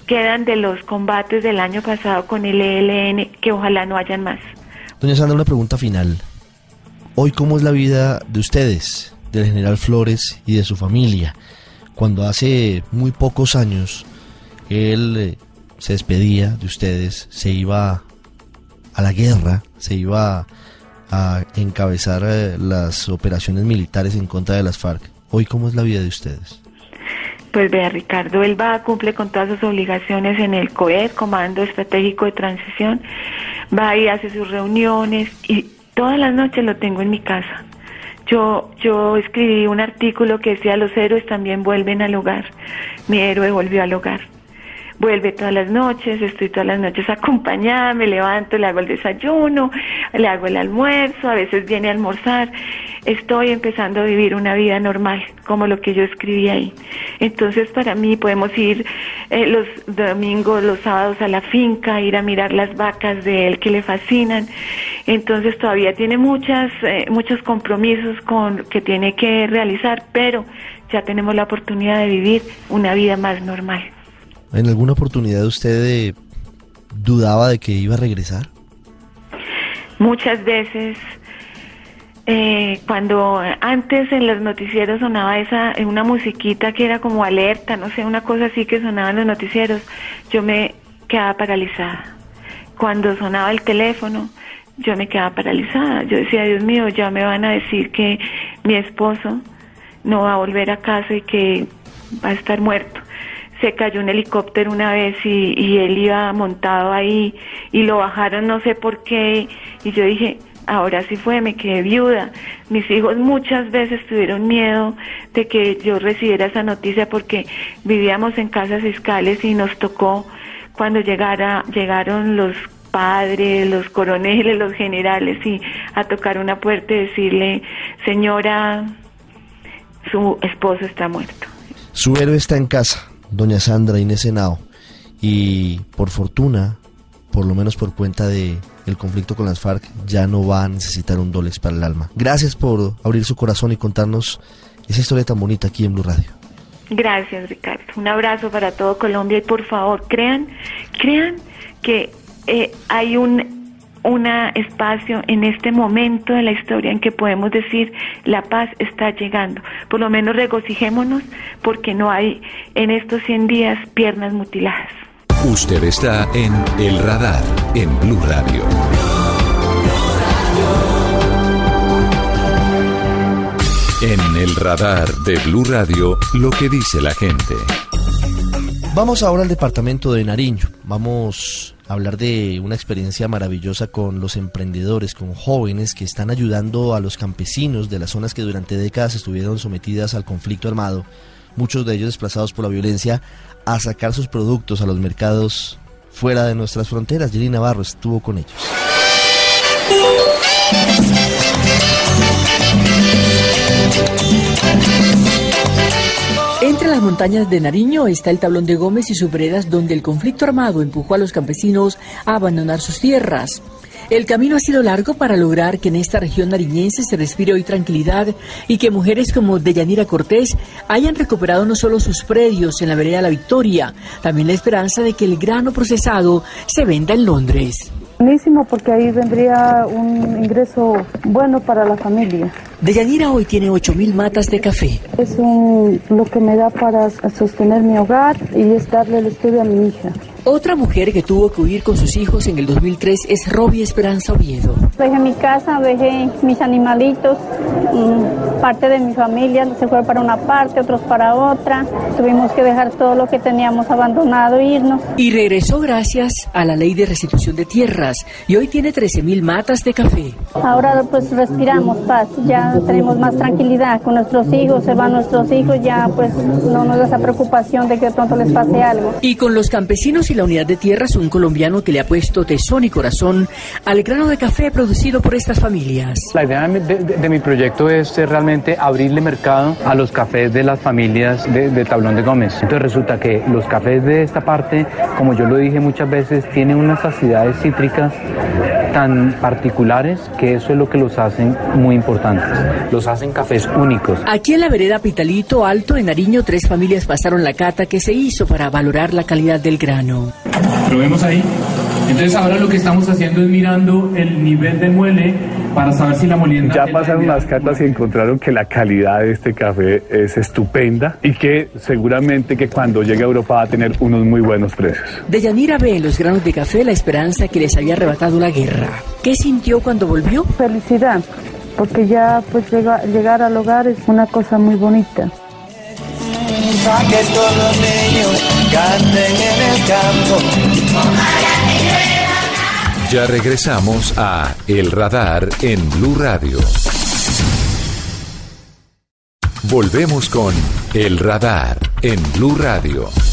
quedan de los combates del año pasado con el ELN, que ojalá no hayan más. Doña Sandra, una pregunta final. Hoy, ¿cómo es la vida de ustedes, del general Flores y de su familia? Cuando hace muy pocos años él eh, se despedía de ustedes, se iba a la guerra, se iba a encabezar eh, las operaciones militares en contra de las FARC. Hoy, ¿cómo es la vida de ustedes? Pues vea, Ricardo, él va, cumple con todas sus obligaciones en el COED, Comando Estratégico de Transición, va y hace sus reuniones y todas las noches lo tengo en mi casa. Yo, yo escribí un artículo que decía los héroes también vuelven al hogar. Mi héroe volvió al hogar vuelve todas las noches, estoy todas las noches acompañada, me levanto, le hago el desayuno, le hago el almuerzo, a veces viene a almorzar. Estoy empezando a vivir una vida normal, como lo que yo escribí ahí. Entonces, para mí podemos ir eh, los domingos, los sábados a la finca, ir a mirar las vacas de él que le fascinan. Entonces, todavía tiene muchas, eh, muchos compromisos con, que tiene que realizar, pero ya tenemos la oportunidad de vivir una vida más normal. ¿En alguna oportunidad usted eh, dudaba de que iba a regresar? Muchas veces. Eh, cuando antes en los noticieros sonaba esa una musiquita que era como alerta, no sé, una cosa así que sonaba en los noticieros, yo me quedaba paralizada. Cuando sonaba el teléfono, yo me quedaba paralizada. Yo decía, Dios mío, ya me van a decir que mi esposo no va a volver a casa y que va a estar muerto se cayó un helicóptero una vez y, él iba montado ahí y lo bajaron no sé por qué y yo dije, ahora sí fue, me quedé viuda. Mis hijos muchas veces tuvieron miedo de que yo recibiera esa noticia porque vivíamos en casas fiscales y nos tocó cuando llegara, llegaron los padres, los coroneles, los generales y a tocar una puerta y decirle, señora, su esposo está muerto. Su héroe está en casa doña Sandra Inés Henao y por fortuna, por lo menos por cuenta de el conflicto con las FARC, ya no va a necesitar un Dolex para el alma. Gracias por abrir su corazón y contarnos esa historia tan bonita aquí en Blue Radio. Gracias, Ricardo. Un abrazo para todo Colombia y por favor, crean, crean que eh, hay un un espacio en este momento de la historia en que podemos decir la paz está llegando. Por lo menos regocijémonos porque no hay en estos 100 días piernas mutiladas. Usted está en El Radar, en Blue Radio. En el radar de Blue Radio, lo que dice la gente. Vamos ahora al departamento de Nariño. Vamos hablar de una experiencia maravillosa con los emprendedores, con jóvenes que están ayudando a los campesinos de las zonas que durante décadas estuvieron sometidas al conflicto armado, muchos de ellos desplazados por la violencia, a sacar sus productos a los mercados fuera de nuestras fronteras. Jenny Navarro estuvo con ellos. Montañas de Nariño está el Tablón de Gómez y sus veredas donde el conflicto armado empujó a los campesinos a abandonar sus tierras. El camino ha sido largo para lograr que en esta región nariñense se respire hoy tranquilidad y que mujeres como Deyanira Cortés hayan recuperado no solo sus predios en la vereda La Victoria, también la esperanza de que el grano procesado se venda en Londres. Buenísimo porque ahí vendría un ingreso bueno para la familia. Deyanira hoy tiene 8.000 matas de café. Es un, lo que me da para sostener mi hogar y es darle el estudio a mi hija. Otra mujer que tuvo que huir con sus hijos en el 2003 es Robbie Esperanza Oviedo. Dejé mi casa, dejé mis animalitos, mm, parte de mi familia se fue para una parte, otros para otra. Tuvimos que dejar todo lo que teníamos abandonado e irnos. Y regresó gracias a la ley de restitución de tierras y hoy tiene 13.000 matas de café. Ahora pues respiramos paz, ya tenemos más tranquilidad con nuestros hijos, se van nuestros hijos, ya pues no nos da esa preocupación de que de pronto les pase algo. Y con los campesinos y la unidad de tierras, un colombiano que le ha puesto tesón y corazón al grano de café producido por estas familias. La idea de, mi proyecto es realmente abrirle mercado a los cafés de las familias de, de, Tablón de Gómez. Entonces resulta que los cafés de esta parte, como yo lo dije muchas veces, tienen unas acidades cítricas tan particulares que eso es lo que los hacen muy importantes. Los hacen cafés únicos. Aquí en la vereda Pitalito Alto, en Nariño, tres familias pasaron la cata que se hizo para valorar la calidad del grano. Lo vemos ahí. Entonces ahora lo que estamos haciendo es mirando el nivel de muele para saber si la molienda... Ya pasaron las catas y encontraron que la calidad de este café es estupenda y que seguramente que cuando llegue a Europa va a tener unos muy buenos precios. De Yanira ve en los granos de café la esperanza que les había arrebatado la guerra. ¿Qué sintió cuando volvió? Felicidad, porque ya pues llegar al hogar es una cosa muy bonita Ya regresamos a El Radar en Blue Radio. Volvemos con El Radar en Blue Radio.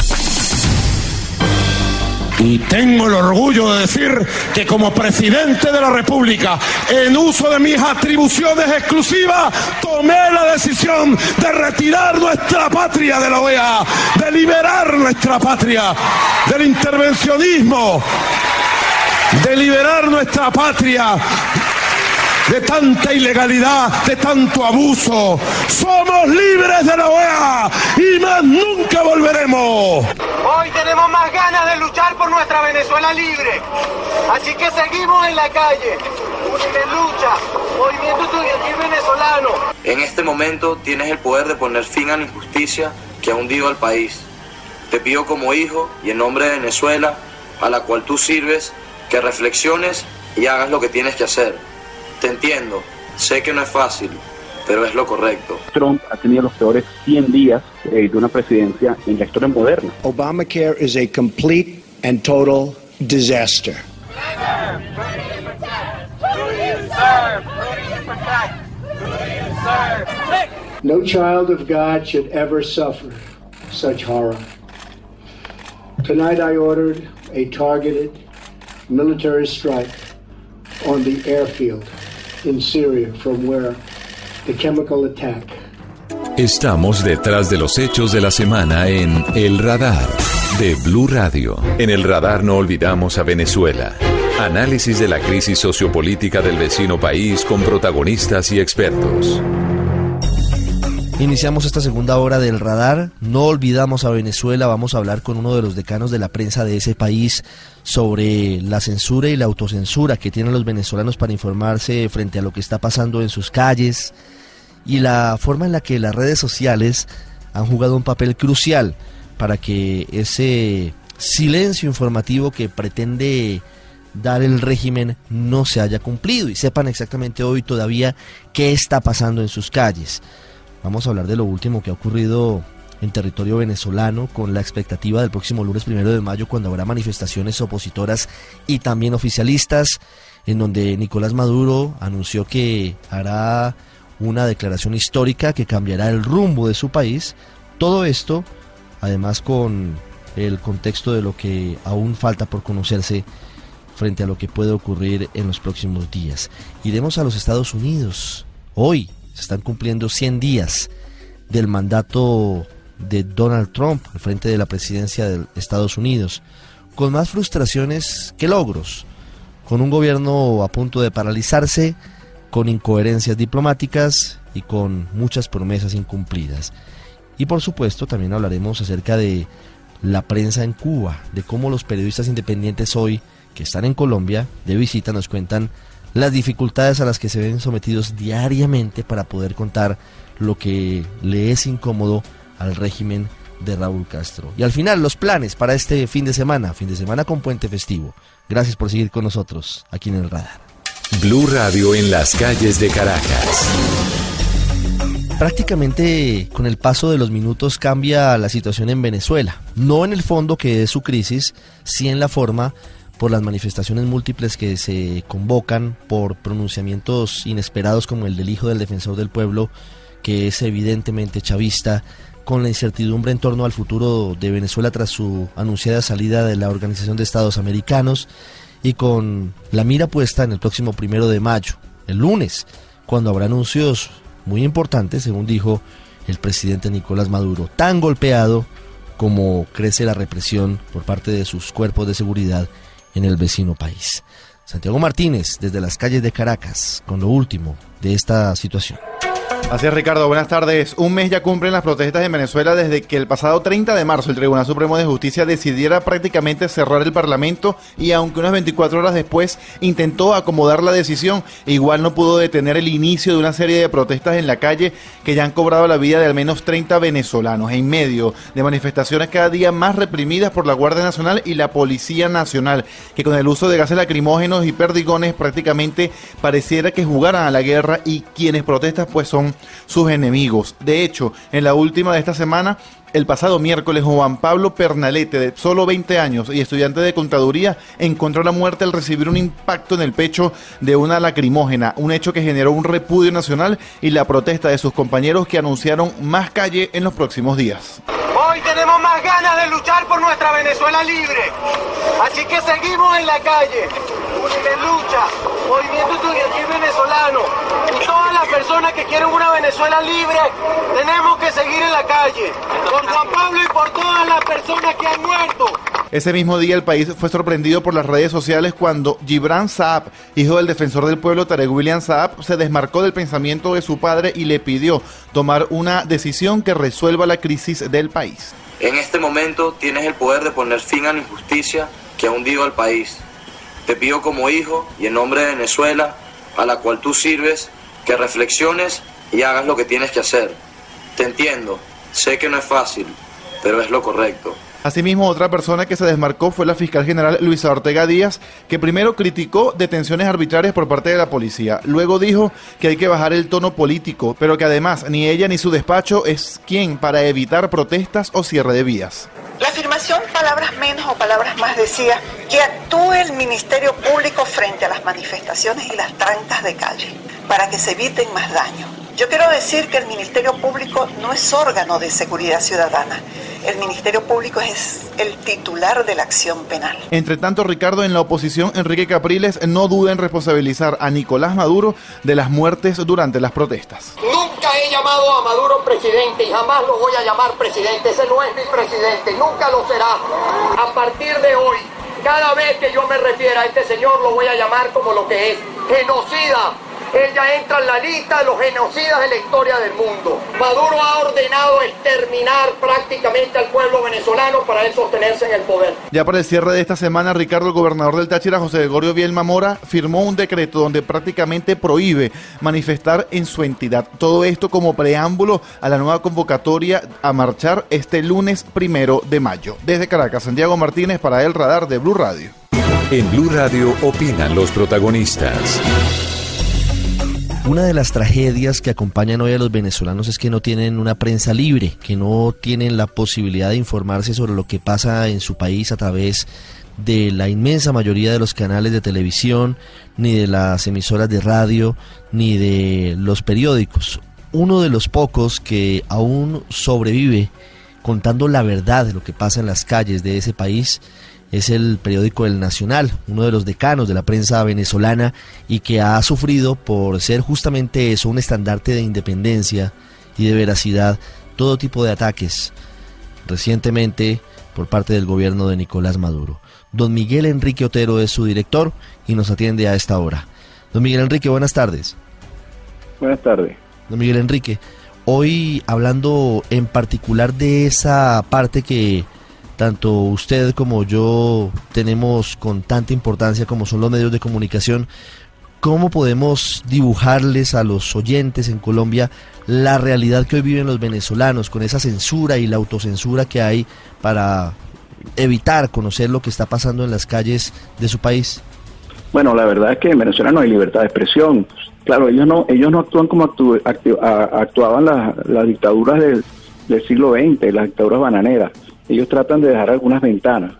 Y tengo el orgullo de decir que como presidente de la República, en uso de mis atribuciones exclusivas, tomé la decisión de retirar nuestra patria de la OEA, de liberar nuestra patria del intervencionismo, de liberar nuestra patria de tanta ilegalidad, de tanto abuso. Somos libres de la OEA y más nunca volveremos. Hoy tenemos más ganas de luchar por nuestra Venezuela libre. Así que seguimos en la calle. En lucha, movimiento estudiantil venezolano. En este momento tienes el poder de poner fin a la injusticia que ha hundido al país. Te pido como hijo y en nombre de Venezuela, a la cual tú sirves, que reflexiones y hagas lo que tienes que hacer te entiendo, sé que no es fácil, pero es lo correcto. Trump ha tenido los peores 100 días eh, de una presidencia en la historia moderna. Obamacare is a complete and total disaster. No child of God should ever suffer such horror. Tonight I ordered a targeted military strike on the airfield in Syria from where the chemical attack Estamos detrás de los hechos de la semana en El Radar de Blue Radio. En El Radar no olvidamos a Venezuela. Análisis de la crisis sociopolítica del vecino país con protagonistas y expertos. Iniciamos esta segunda hora del radar, no olvidamos a Venezuela, vamos a hablar con uno de los decanos de la prensa de ese país sobre la censura y la autocensura que tienen los venezolanos para informarse frente a lo que está pasando en sus calles y la forma en la que las redes sociales han jugado un papel crucial para que ese silencio informativo que pretende dar el régimen no se haya cumplido. Y sepan exactamente hoy todavía qué está pasando en sus calles. Vamos a hablar de lo último que ha ocurrido en territorio venezolano con la expectativa del próximo lunes primero de mayo cuando habrá manifestaciones opositoras y también oficialistas en donde Nicolás Maduro anunció que hará una declaración histórica que cambiará el rumbo de su país. Todo esto, además con el contexto de lo que aún falta por conocerse frente a lo que puede ocurrir en los próximos días. Iremos a los Estados Unidos. Hoy están cumpliendo 100 días del mandato de Donald Trump al frente de la presidencia de Estados Unidos, con más frustraciones que logros, con un gobierno a punto de paralizarse, con incoherencias diplomáticas y con muchas promesas incumplidas. Y por supuesto también hablaremos acerca de la prensa en Cuba, de cómo los periodistas independientes hoy, que están en Colombia, de visita, nos cuentan las dificultades a las que se ven sometidos diariamente para poder contar lo que le es incómodo al régimen de Raúl Castro. Y al final, los planes para este fin de semana, fin de semana con puente festivo. Gracias por seguir con nosotros aquí en el radar. Blue Radio en las calles de Caracas. Prácticamente con el paso de los minutos cambia la situación en Venezuela, no en el fondo que es su crisis, sí en la forma por las manifestaciones múltiples que se convocan, por pronunciamientos inesperados como el del hijo del defensor del pueblo, que es evidentemente chavista, con la incertidumbre en torno al futuro de Venezuela tras su anunciada salida de la Organización de Estados Americanos y con la mira puesta en el próximo primero de mayo, el lunes, cuando habrá anuncios muy importantes, según dijo el presidente Nicolás Maduro, tan golpeado como crece la represión por parte de sus cuerpos de seguridad en el vecino país. Santiago Martínez, desde las calles de Caracas, con lo último de esta situación. Así es, Ricardo. Buenas tardes. Un mes ya cumplen las protestas en Venezuela desde que el pasado 30 de marzo el Tribunal Supremo de Justicia decidiera prácticamente cerrar el Parlamento y aunque unas 24 horas después intentó acomodar la decisión, igual no pudo detener el inicio de una serie de protestas en la calle que ya han cobrado la vida de al menos 30 venezolanos en medio de manifestaciones cada día más reprimidas por la Guardia Nacional y la Policía Nacional, que con el uso de gases lacrimógenos y perdigones prácticamente pareciera que jugaran a la guerra y quienes protestan pues son sus enemigos. De hecho, en la última de esta semana, el pasado miércoles, Juan Pablo Pernalete, de solo 20 años y estudiante de contaduría, encontró la muerte al recibir un impacto en el pecho de una lacrimógena, un hecho que generó un repudio nacional y la protesta de sus compañeros que anunciaron más calle en los próximos días. Hoy tenemos más ganas de luchar por nuestra Venezuela libre. Así que seguimos en la calle. en lucha, movimiento estudiantil venezolano y todas las personas que quieren una Venezuela libre, tenemos que seguir en la calle. Por Juan Pablo y por todas las personas que han muerto. Ese mismo día el país fue sorprendido por las redes sociales cuando Gibran Saab, hijo del defensor del pueblo Tarek William Saab, se desmarcó del pensamiento de su padre y le pidió tomar una decisión que resuelva la crisis del país. En este momento tienes el poder de poner fin a la injusticia que ha hundido al país. Te pido como hijo y en nombre de Venezuela, a la cual tú sirves, que reflexiones y hagas lo que tienes que hacer. Te entiendo, sé que no es fácil, pero es lo correcto. Asimismo, otra persona que se desmarcó fue la fiscal general Luisa Ortega Díaz, que primero criticó detenciones arbitrarias por parte de la policía. Luego dijo que hay que bajar el tono político, pero que además ni ella ni su despacho es quien para evitar protestas o cierre de vías. La afirmación palabras menos o palabras más decía que actúe el Ministerio Público frente a las manifestaciones y las trancas de calle para que se eviten más daños. Yo quiero decir que el Ministerio Público no es órgano de seguridad ciudadana. El Ministerio Público es el titular de la acción penal. Entre tanto, Ricardo, en la oposición, Enrique Capriles no duda en responsabilizar a Nicolás Maduro de las muertes durante las protestas. Nunca he llamado a Maduro presidente y jamás lo voy a llamar presidente. Ese no es mi presidente, nunca lo será. A partir de hoy, cada vez que yo me refiera a este señor, lo voy a llamar como lo que es, genocida ella entra en la lista de los genocidas de la historia del mundo. Maduro ha ordenado exterminar prácticamente al pueblo venezolano para él sostenerse en el poder. Ya para el cierre de esta semana, Ricardo, el gobernador del Táchira, José Gregorio Bielma Mora, firmó un decreto donde prácticamente prohíbe manifestar en su entidad. Todo esto como preámbulo a la nueva convocatoria a marchar este lunes primero de mayo. Desde Caracas, Santiago Martínez para el radar de Blue Radio. En Blue Radio opinan los protagonistas. Una de las tragedias que acompañan hoy a los venezolanos es que no tienen una prensa libre, que no tienen la posibilidad de informarse sobre lo que pasa en su país a través de la inmensa mayoría de los canales de televisión, ni de las emisoras de radio, ni de los periódicos. Uno de los pocos que aún sobrevive contando la verdad de lo que pasa en las calles de ese país es el periódico El Nacional, uno de los decanos de la prensa venezolana y que ha sufrido por ser justamente eso, un estandarte de independencia y de veracidad, todo tipo de ataques recientemente por parte del gobierno de Nicolás Maduro. Don Miguel Enrique Otero es su director y nos atiende a esta hora. Don Miguel Enrique, buenas tardes. Buenas tardes. Don Miguel Enrique, hoy hablando en particular de esa parte que tanto usted como yo tenemos con tanta importancia como son los medios de comunicación, ¿Cómo podemos dibujarles a los oyentes en Colombia la realidad que hoy viven los venezolanos con esa censura y la autocensura que hay para evitar conocer lo que está pasando en las calles de su país? Bueno, la verdad es que en Venezuela no hay libertad de expresión. Claro, ellos no ellos no actúan como actuaban las, dictaduras del, del siglo XX, las dictaduras bananeras. Ellos tratan de dejar algunas ventanas.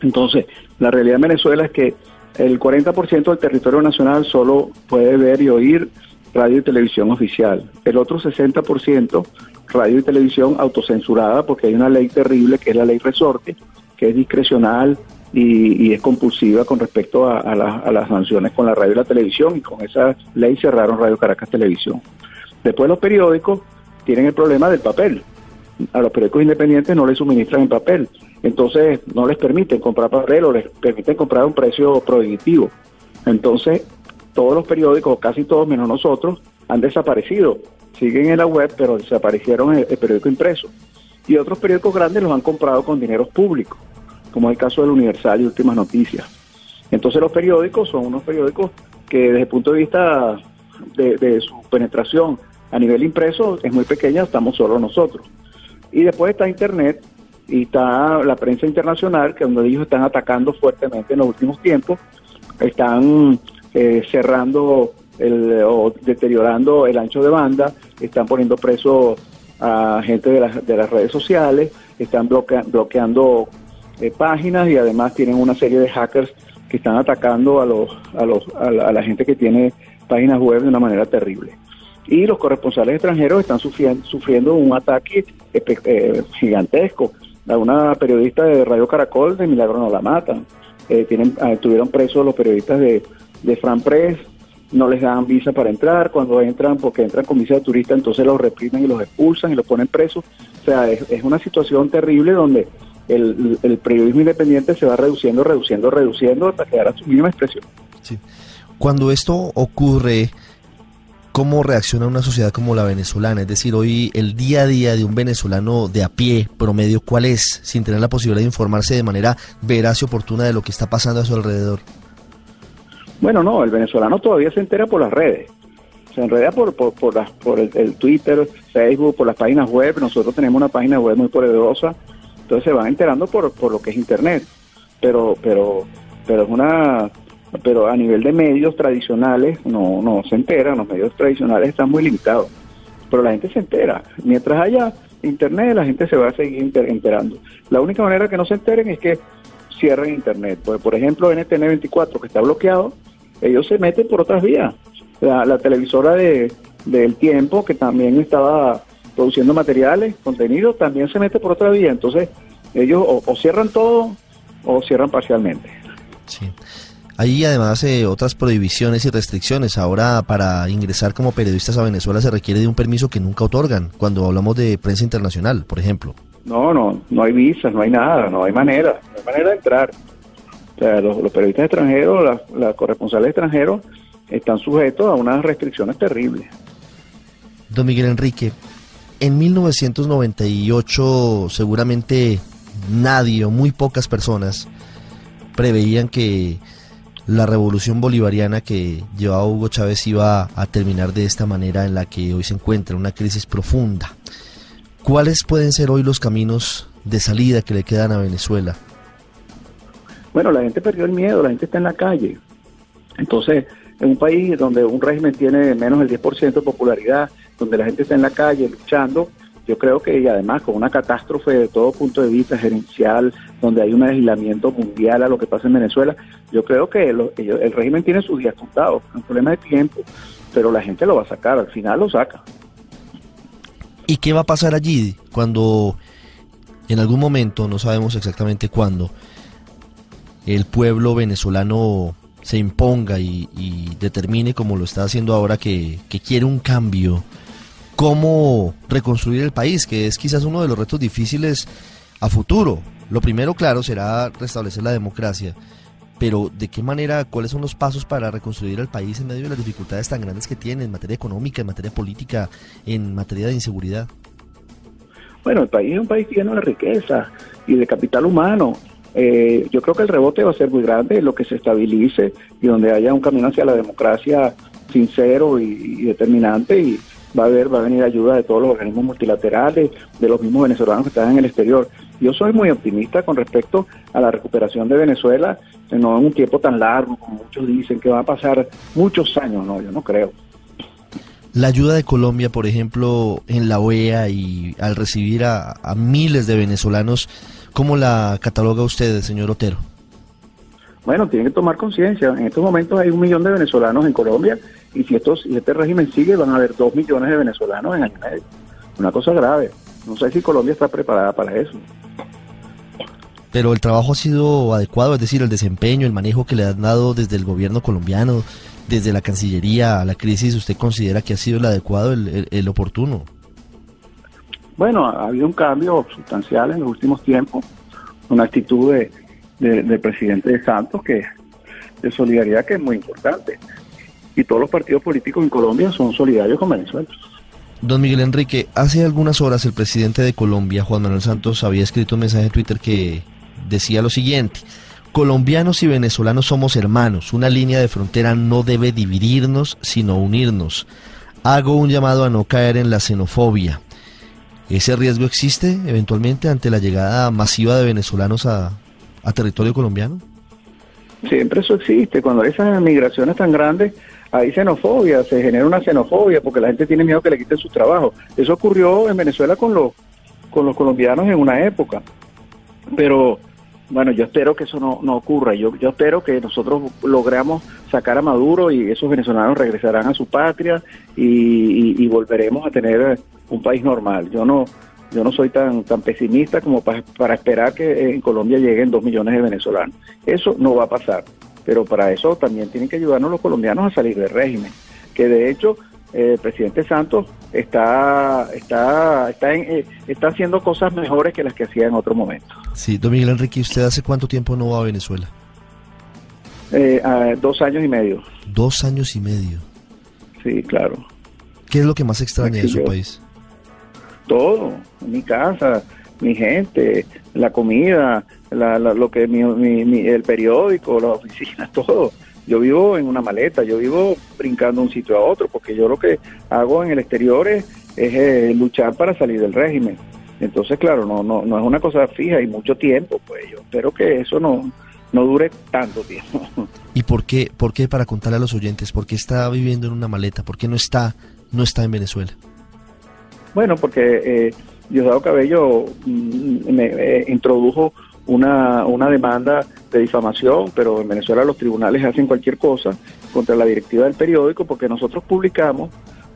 Entonces, la realidad en Venezuela es que el 40% del territorio nacional solo puede ver y oír radio y televisión oficial. El otro 60% radio y televisión autocensurada porque hay una ley terrible que es la ley resorte, que es discrecional y, es compulsiva con respecto a, las sanciones con la radio y la televisión y con esa ley cerraron Radio Caracas Televisión. Después los periódicos tienen el problema del papel. A los periódicos independientes no les suministran en papel. Entonces no les permiten comprar papel o les permiten comprar a un precio prohibitivo. Entonces todos los periódicos, casi todos menos nosotros, han desaparecido. Siguen en la web, pero desaparecieron el, periódico impreso. Y otros periódicos grandes los han comprado con dinero público, como es el caso del Universal y Últimas Noticias. Entonces los periódicos son unos periódicos que desde el punto de vista de, de su penetración a nivel impreso es muy pequeña, estamos solo nosotros. Y después está Internet, y está la prensa internacional, que donde ellos están atacando fuertemente en los últimos tiempos, están eh, cerrando el, o deteriorando el ancho de banda, están poniendo preso a gente de, las de las redes sociales, están bloqueando eh, páginas y además tienen una serie de hackers que están atacando a, los, a, los, a, la, gente que tiene páginas web de una manera terrible. Y los corresponsales extranjeros están sufriendo, un ataque eh, gigantesco a una periodista de Radio Caracol de Milagro no la matan. Eh, tienen, ah, tuvieron presos los periodistas de, de Fran Press, no les dan visa para entrar, cuando entran, porque entran con visa de turista, entonces los reprimen y los expulsan y los ponen presos. O sea, es, una situación terrible donde el, el, periodismo independiente se va reduciendo, reduciendo, reduciendo hasta quedar a su mínima expresión. Sí. Cuando esto ocurre, cómo reacciona una sociedad como la venezolana, es decir, hoy el día a día de un venezolano de a pie promedio, ¿cuál es, sin tener la posibilidad de informarse de manera veraz y oportuna de lo que está pasando a su alrededor? Bueno, no, el venezolano todavía se entera por las redes, se enreda por, por, por, por el, Twitter, Facebook, por las páginas web, nosotros tenemos una página web muy poderosa, entonces se van enterando por, por lo que es Internet, pero, pero, pero es una pero a nivel de medios tradicionales no, no se enteran, los medios tradicionales están muy limitados, pero la gente se entera. Mientras haya internet, la gente se va a seguir enterando. La única manera que no se enteren es que cierren internet. Pues, por ejemplo, NTN 24 que está bloqueado, ellos se meten por otras vías. La, televisora de, del tiempo, que también estaba produciendo materiales, contenido, también se mete por otra vía. Entonces, ellos o, o cierran todo o cierran parcialmente. Sí. Hay además eh, otras prohibiciones y restricciones. Ahora para ingresar como periodistas a Venezuela se requiere de un permiso que nunca otorgan cuando hablamos de prensa internacional, por ejemplo. No, no, no hay visas, no hay nada, no hay manera, no hay manera de entrar. O sea, los, periodistas extranjeros, los corresponsales extranjeros están sujetos a unas restricciones terribles. Don Miguel Enrique, en 1998 seguramente nadie o muy pocas personas preveían que la revolución bolivariana que llevaba Hugo Chávez iba a terminar de esta manera en la que hoy se encuentra, una crisis profunda. ¿Cuáles pueden ser hoy los caminos de salida que le quedan a Venezuela? Bueno, la gente perdió el miedo, la gente está en la calle. Entonces, en un país donde un régimen tiene menos del 10% de popularidad, donde la gente está en la calle luchando, yo creo que y además con una catástrofe de todo punto de vista gerencial, donde hay un aislamiento mundial a lo que pasa en Venezuela, yo creo que el régimen tiene sus días contados, un problema de tiempo, pero la gente lo va a sacar, al final lo saca. ¿Y qué va a pasar allí cuando en algún momento, no sabemos exactamente cuándo, el pueblo venezolano se imponga y, determine, como lo está haciendo ahora, que quiere un cambio? cómo reconstruir el país, que es quizás uno de los retos difíciles a futuro. Lo primero, claro, será restablecer la democracia, pero ¿de qué manera, cuáles son los pasos para reconstruir el país en medio de las dificultades tan grandes que tiene en materia económica, en materia política, en materia de inseguridad? Bueno, el país es un país lleno de riqueza y de capital humano eh, yo creo que el rebote va a ser muy grande, lo que se estabilice y donde haya un camino hacia la democracia sincero y, determinante y va a haber, va a venir ayuda de todos los organismos multilaterales, de los mismos venezolanos que están en el exterior. Yo soy muy optimista con respecto a la recuperación de Venezuela, no en un tiempo tan largo como muchos dicen, que va a pasar muchos años, no, yo no creo. La ayuda de Colombia, por ejemplo, en la OEA y al recibir a, a miles de venezolanos, ¿cómo la cataloga usted, señor Otero? Bueno, tienen que tomar conciencia. En estos momentos hay un millón de venezolanos en Colombia y si, estos, si este régimen sigue van a haber dos millones de venezolanos en año y medio. Una cosa grave. No sé si Colombia está preparada para eso. Pero el trabajo ha sido adecuado, es decir, el desempeño, el manejo que le han dado desde el gobierno colombiano, desde la Cancillería a la crisis, ¿usted considera que ha sido el adecuado, el, oportuno? Bueno, ha habido un cambio sustancial en los últimos tiempos, una actitud de, del presidente de Santos que de solidaridad que es muy importante. Y todos los partidos políticos en Colombia son solidarios con Venezuela. Don Miguel Enrique, hace algunas horas el presidente de Colombia, Juan Manuel Santos, había escrito un mensaje en Twitter que decía lo siguiente, colombianos y venezolanos somos hermanos, una línea de frontera no debe dividirnos, sino unirnos. Hago un llamado a no caer en la xenofobia. ¿Ese riesgo existe eventualmente ante la llegada masiva de venezolanos a, a territorio colombiano? Siempre eso existe. Cuando hay esas migraciones tan grandes, hay xenofobia, se genera una xenofobia porque la gente tiene miedo que le quiten su trabajo. Eso ocurrió en Venezuela con los, con los colombianos en una época. Pero bueno, yo espero que eso no, no ocurra. Yo, yo espero que nosotros logremos sacar a Maduro y esos venezolanos regresarán a su patria y, y volveremos a tener un país normal. Yo no, yo no soy tan, tan pesimista como para, esperar que en Colombia lleguen dos millones de venezolanos. Eso no va a pasar, pero para eso también tienen que ayudarnos los colombianos a salir del régimen, que de hecho eh, el presidente Santos está está está, eh, está haciendo cosas mejores que las que hacía en otro momento. Sí, don Miguel Enrique, ¿usted hace cuánto tiempo no va a Venezuela? Eh, dos años y medio. Dos años y medio. Sí, claro. ¿Qué es lo que más extraña de su país? todo, mi casa, mi gente, la comida, lo que mi, el periódico, las oficinas, (laughs) todo. Yo vivo en una maleta, yo vivo brincando de un sitio a otro, porque yo lo que hago en el exterior es, eh, luchar para salir del régimen. Entonces, claro, no, no, no es una cosa fija y mucho tiempo, pues yo espero que eso no, no dure tanto tiempo. (laughs) ¿Y por qué, por qué, para contarle a los oyentes, por qué está viviendo en una maleta? ¿Por qué no está, no está en Venezuela? Bueno, porque eh, Diosdado Cabello mm, me eh, introdujo una, una demanda de difamación, pero en Venezuela los tribunales hacen cualquier cosa contra la directiva del periódico porque nosotros publicamos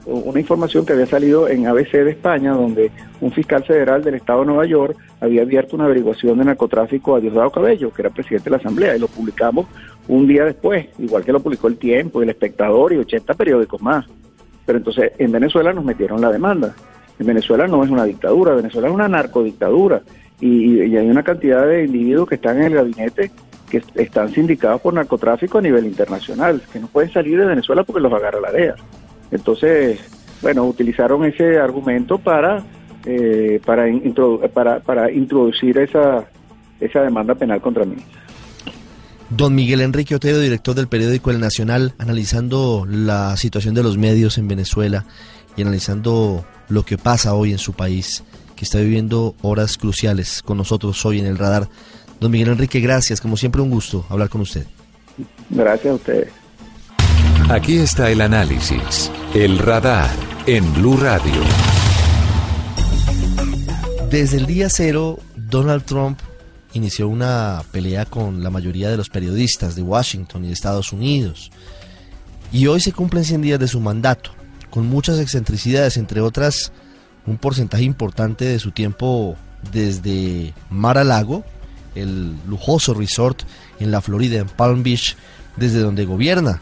una información que había salido en ABC de España, donde un fiscal federal del Estado de Nueva York había abierto una averiguación de narcotráfico a Diosdado Cabello, que era presidente de la Asamblea, y lo publicamos un día después, igual que lo publicó El Tiempo, El Espectador y 80 periódicos más. Pero entonces en Venezuela nos metieron la demanda. En Venezuela no es una dictadura, Venezuela es una narcodictadura y, hay una cantidad de individuos que están en el gabinete que están sindicados por narcotráfico a nivel internacional, que no pueden salir de Venezuela porque los agarra la DEA. Entonces, bueno, utilizaron ese argumento para, eh, para, para introducir esa, esa demanda penal contra mí. Don Miguel Enrique Otero, director del periódico El Nacional, analizando la situación de los medios en Venezuela y analizando lo que pasa hoy en su país, que está viviendo horas cruciales con nosotros hoy en el radar. Don Miguel Enrique, gracias, como siempre un gusto hablar con usted. Gracias a ustedes. Aquí está el análisis, el radar en Blue Radio. Desde el día cero, Donald Trump inició una pelea con la mayoría de los periodistas de Washington y de Estados Unidos. Y hoy se cumplen 100 días de su mandato con muchas excentricidades, entre otras un porcentaje importante de su tiempo desde Mar a Lago, el lujoso resort en la Florida, en Palm Beach, desde donde gobierna.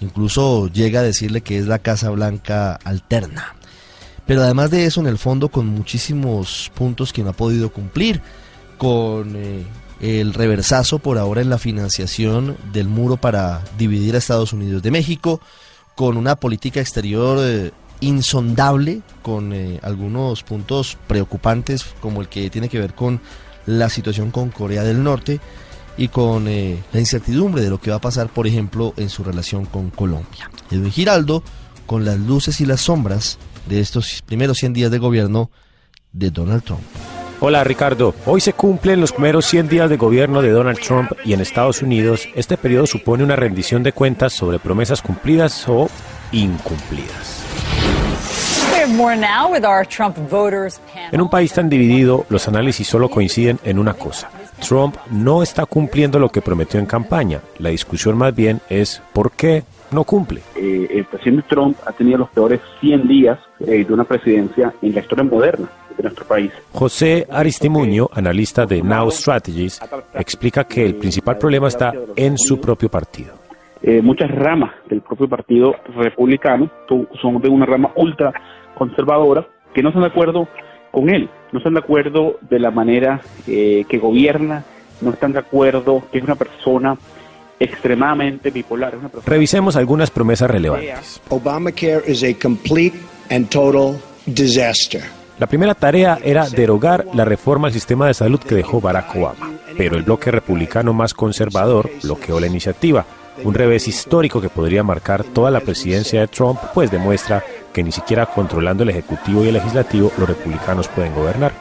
Incluso llega a decirle que es la Casa Blanca alterna. Pero además de eso, en el fondo, con muchísimos puntos que no ha podido cumplir, con eh, el reversazo por ahora en la financiación del muro para dividir a Estados Unidos de México, con una política exterior eh, insondable, con eh, algunos puntos preocupantes como el que tiene que ver con la situación con Corea del Norte y con eh, la incertidumbre de lo que va a pasar, por ejemplo, en su relación con Colombia. Edwin Giraldo, con las luces y las sombras de estos primeros 100 días de gobierno de Donald Trump. Hola Ricardo, hoy se cumplen los primeros 100 días de gobierno de Donald Trump y en Estados Unidos este periodo supone una rendición de cuentas sobre promesas cumplidas o incumplidas. En un país tan dividido, los análisis solo coinciden en una cosa. Trump no está cumpliendo lo que prometió en campaña. La discusión más bien es por qué no cumple. Eh, el presidente Trump ha tenido los peores 100 días eh, de una presidencia en la historia moderna de nuestro país. José Aristimuño, analista de Now Strategies, explica que el principal problema está en su propio partido. Eh, muchas ramas del propio partido republicano son de una rama ultra conservadora que no están de acuerdo con él, no están de acuerdo de la manera eh, que gobierna, no están de acuerdo que es una persona extremadamente bipolar. Revisemos algunas promesas relevantes. Obamacare is a complete and total disaster. La primera tarea era derogar la reforma al sistema de salud que dejó Barack Obama, pero el bloque republicano más conservador bloqueó la iniciativa, un revés histórico que podría marcar toda la presidencia de Trump, pues demuestra que ni siquiera controlando el Ejecutivo y el Legislativo los republicanos pueden gobernar.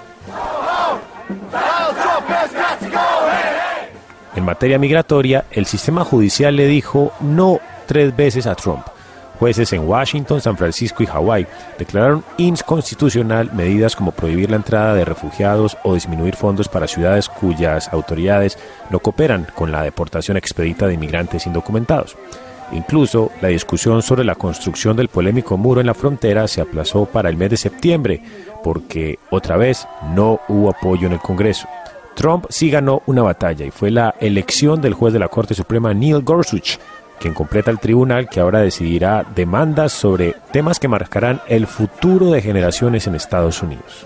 En materia migratoria, el sistema judicial le dijo no tres veces a Trump. Jueces en Washington, San Francisco y Hawái declararon inconstitucional medidas como prohibir la entrada de refugiados o disminuir fondos para ciudades cuyas autoridades no cooperan con la deportación expedita de inmigrantes indocumentados. Incluso la discusión sobre la construcción del polémico muro en la frontera se aplazó para el mes de septiembre porque otra vez no hubo apoyo en el Congreso. Trump sí ganó una batalla y fue la elección del juez de la Corte Suprema Neil Gorsuch quien completa el tribunal que ahora decidirá demandas sobre temas que marcarán el futuro de generaciones en Estados Unidos.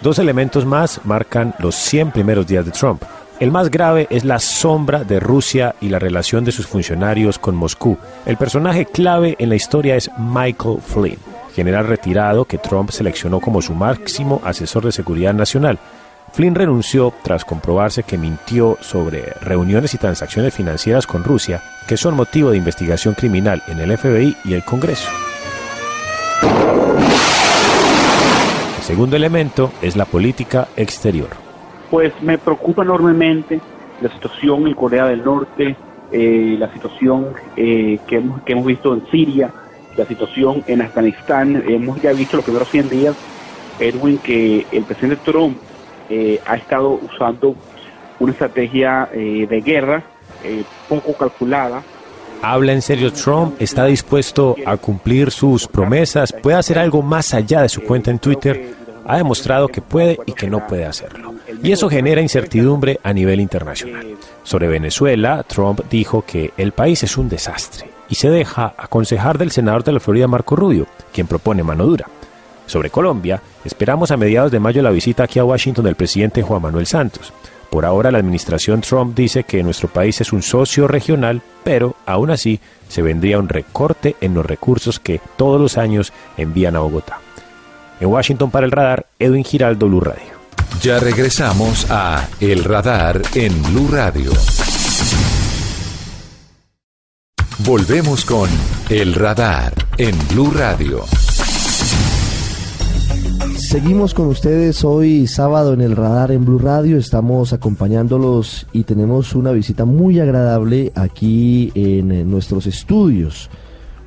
Dos elementos más marcan los 100 primeros días de Trump. El más grave es la sombra de Rusia y la relación de sus funcionarios con Moscú. El personaje clave en la historia es Michael Flynn, general retirado que Trump seleccionó como su máximo asesor de seguridad nacional. Flynn renunció tras comprobarse que mintió sobre reuniones y transacciones financieras con Rusia que son motivo de investigación criminal en el FBI y el Congreso. El segundo elemento es la política exterior. Pues me preocupa enormemente la situación en Corea del Norte, eh, la situación eh, que, hemos, que hemos visto en Siria, la situación en Afganistán. Hemos ya visto los primeros 100 días, Edwin, que el presidente Trump eh, ha estado usando una estrategia eh, de guerra eh, poco calculada. Habla en serio Trump, está dispuesto a cumplir sus promesas, puede hacer algo más allá de su cuenta en Twitter, ha demostrado que puede y que no puede hacerlo. Y eso genera incertidumbre a nivel internacional. Sobre Venezuela, Trump dijo que el país es un desastre y se deja aconsejar del senador de la Florida, Marco Rubio, quien propone mano dura. Sobre Colombia, esperamos a mediados de mayo la visita aquí a Washington del presidente Juan Manuel Santos. Por ahora la administración Trump dice que nuestro país es un socio regional, pero aún así se vendría un recorte en los recursos que todos los años envían a Bogotá. En Washington para el radar, Edwin Giraldo, Blue Radio. Ya regresamos a El Radar en Blue Radio. Volvemos con El Radar en Blue Radio. Seguimos con ustedes hoy sábado en el radar en Blue Radio, estamos acompañándolos y tenemos una visita muy agradable aquí en eh, nuestros estudios.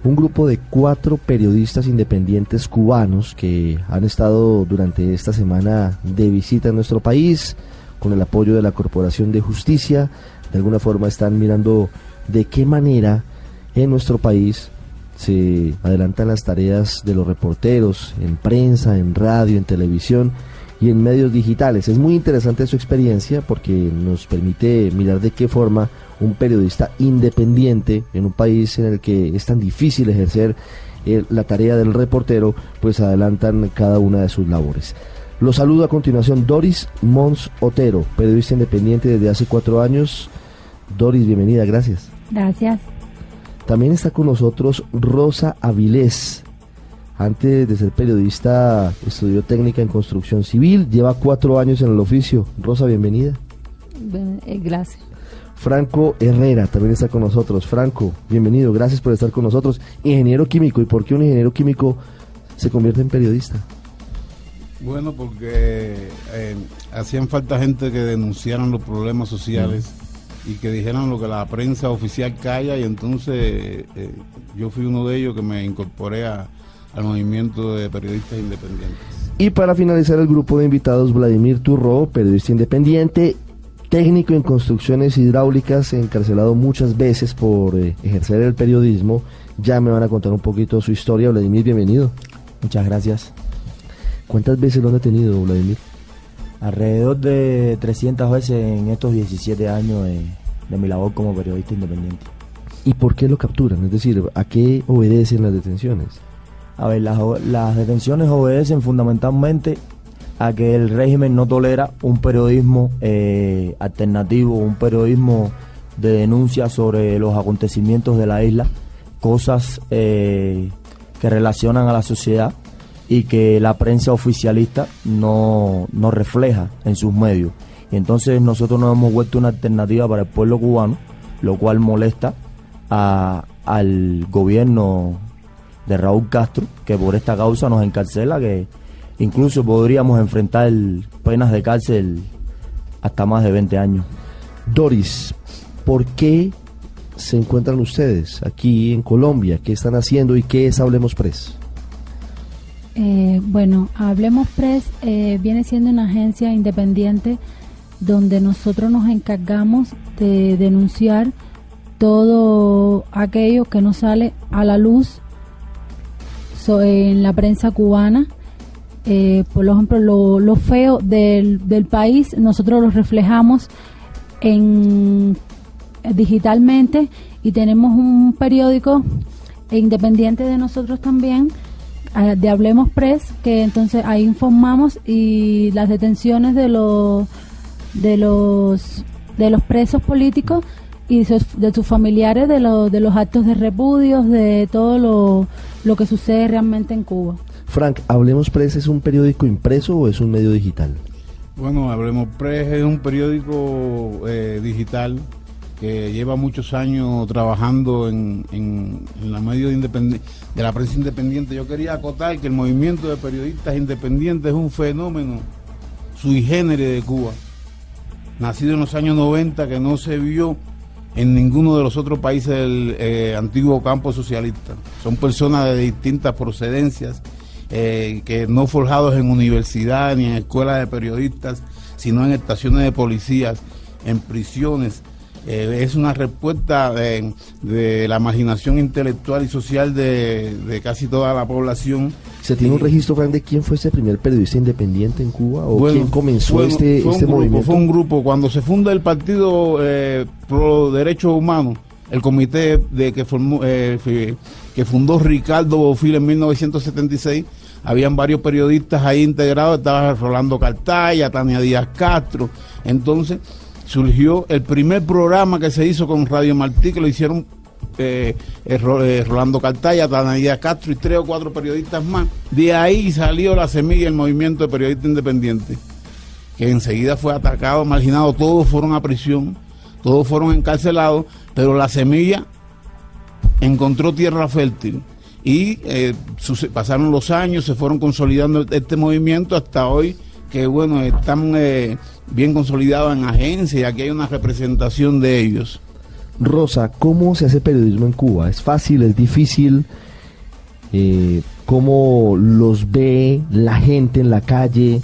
Un grupo de cuatro periodistas independientes cubanos que han estado durante esta semana de visita en nuestro país con el apoyo de la Corporación de Justicia. De alguna forma están mirando de qué manera en nuestro país se adelantan las tareas de los reporteros en prensa, en radio, en televisión y en medios digitales. Es muy interesante su experiencia porque nos permite mirar de qué forma un periodista independiente en un país en el que es tan difícil ejercer eh, la tarea del reportero, pues adelantan cada una de sus labores. Los saludo a continuación Doris Mons Otero, periodista independiente desde hace cuatro años. Doris, bienvenida, gracias. Gracias. También está con nosotros Rosa Avilés. Antes de ser periodista, estudió técnica en construcción civil, lleva cuatro años en el oficio. Rosa, bienvenida. Eh, gracias. Franco Herrera también está con nosotros. Franco, bienvenido, gracias por estar con nosotros. Ingeniero químico, ¿y por qué un ingeniero químico se convierte en periodista? Bueno, porque eh, hacían falta gente que denunciaran los problemas sociales y que dijeran lo que la prensa oficial calla y entonces eh, yo fui uno de ellos que me incorporé al movimiento de periodistas independientes. Y para finalizar el grupo de invitados, Vladimir Turro, periodista independiente, técnico en construcciones hidráulicas, encarcelado muchas veces por eh, ejercer el periodismo. Ya me van a contar un poquito su historia. Vladimir, bienvenido. Muchas gracias. ¿Cuántas veces lo han detenido, Vladimir? Alrededor de 300 veces en estos 17 años de, mi labor como periodista independiente. ¿Y por qué lo capturan? Es decir, ¿a qué obedecen las detenciones? A ver, las, las detenciones obedecen fundamentalmente a que el régimen no tolera un periodismo eh, alternativo, un periodismo de denuncia sobre los acontecimientos de la isla, cosas eh, que relacionan a la sociedad y que la prensa oficialista no, no refleja en sus medios. Y entonces nosotros nos hemos vuelto una alternativa para el pueblo cubano, lo cual molesta al gobierno de Raúl Castro, que por esta causa nos encarcela, que incluso podríamos enfrentar penas de cárcel hasta más de 20 años. Doris, ¿por qué se encuentran ustedes aquí en Colombia? ¿Qué están haciendo y qué es Hablemos Press? Eh, bueno, Hablemos Press eh, viene siendo una agencia independiente donde nosotros nos encargamos de denunciar todo aquello que no sale a la luz en la prensa cubana. Eh, por ejemplo, lo, feo del, del, país, nosotros lo reflejamos en digitalmente y tenemos un periódico independiente de nosotros también, eh, de Hablemos Press, que entonces ahí informamos y las detenciones de los de los de los presos políticos y de sus familiares de, los de los actos de repudios, de todo lo, lo que sucede realmente en Cuba. Frank, Hablemos Press es un periódico impreso o es un medio digital? Bueno, Hablemos Press es un periódico eh, digital que lleva muchos años trabajando en, en, la medio de, de la prensa independiente. Yo quería acotar que el movimiento de periodistas independientes es un fenómeno sui generis de Cuba, nacido en los años 90 que no se vio en ninguno de los otros países del eh, antiguo campo socialista. Son personas de distintas procedencias eh, que no forjados en universidad ni en escuelas de periodistas, sino en estaciones de policías, en prisiones. Eh, es una respuesta de, la imaginación intelectual y social de, casi toda la población. ¿Se tiene un registro, Frank, de quién fue ese primer periodista independiente en Cuba? ¿O quién comenzó este, este movimiento? Fue un grupo. Cuando se funda el Partido eh, Pro Derechos Humanos, el comité de que formó, eh, que fundó Ricardo Bofil en 1976, habían varios periodistas ahí integrados, estaba Rolando Cartaya, Tania Díaz Castro. Entonces surgió el primer programa que se hizo con Radio Martí, que lo hicieron eh, eh, eh, Rolando Cartaya, Díaz Castro y tres o cuatro periodistas más. De ahí salió la semilla del movimiento de periodistas independientes, que enseguida fue atacado, marginado, todos fueron a prisión, todos fueron encarcelados, pero la semilla encontró tierra fértil y eh, pasaron los años, se fueron consolidando este movimiento hasta hoy que bueno, están bien consolidados en agencias y aquí hay una representación de ellos. Rosa, ¿cómo se hace periodismo en Cuba? ¿Es fácil? ¿Es difícil? Eh, ¿Cómo los ve la gente en la calle?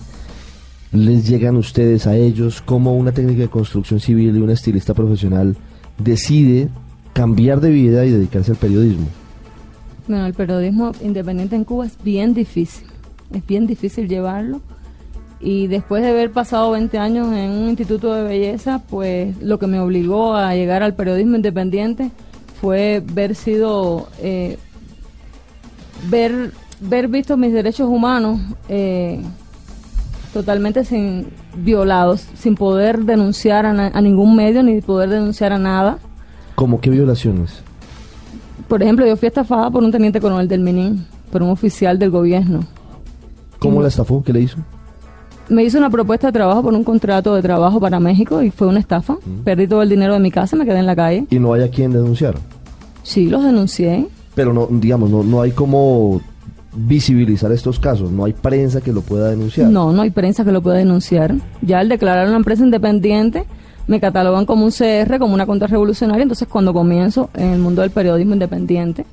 ¿Les llegan ustedes a ellos? ¿Cómo una técnica de construcción civil y una estilista profesional decide cambiar de vida y dedicarse al periodismo? Bueno, el periodismo independiente en Cuba es bien difícil, es bien difícil llevarlo. Y después de haber pasado 20 años en un instituto de belleza, pues lo que me obligó a llegar al periodismo independiente fue ver sido, eh, ver, ver visto mis derechos humanos eh, totalmente sin violados, sin poder denunciar a, a ningún medio ni poder denunciar a nada ¿Cómo qué violaciones? Por ejemplo, yo fui estafada por un teniente coronel del Minin. por un oficial del gobierno. ¿Cómo la estafó? ¿Qué le hizo? Me hizo una propuesta de trabajo por un contrato de trabajo para México y fue una estafa. Perdí todo el dinero de mi casa, me quedé en la calle. ¿Y no hay a quien denunciar? Sí, los denuncié. Pero no, digamos, no, no hay como visibilizar estos casos, no hay prensa que lo pueda denunciar. No, no hay prensa que lo pueda denunciar. Ya al declarar una empresa independiente, me catalogan como un CR, como una contrarrevolucionaria, entonces cuando comienzo en el mundo del periodismo independiente,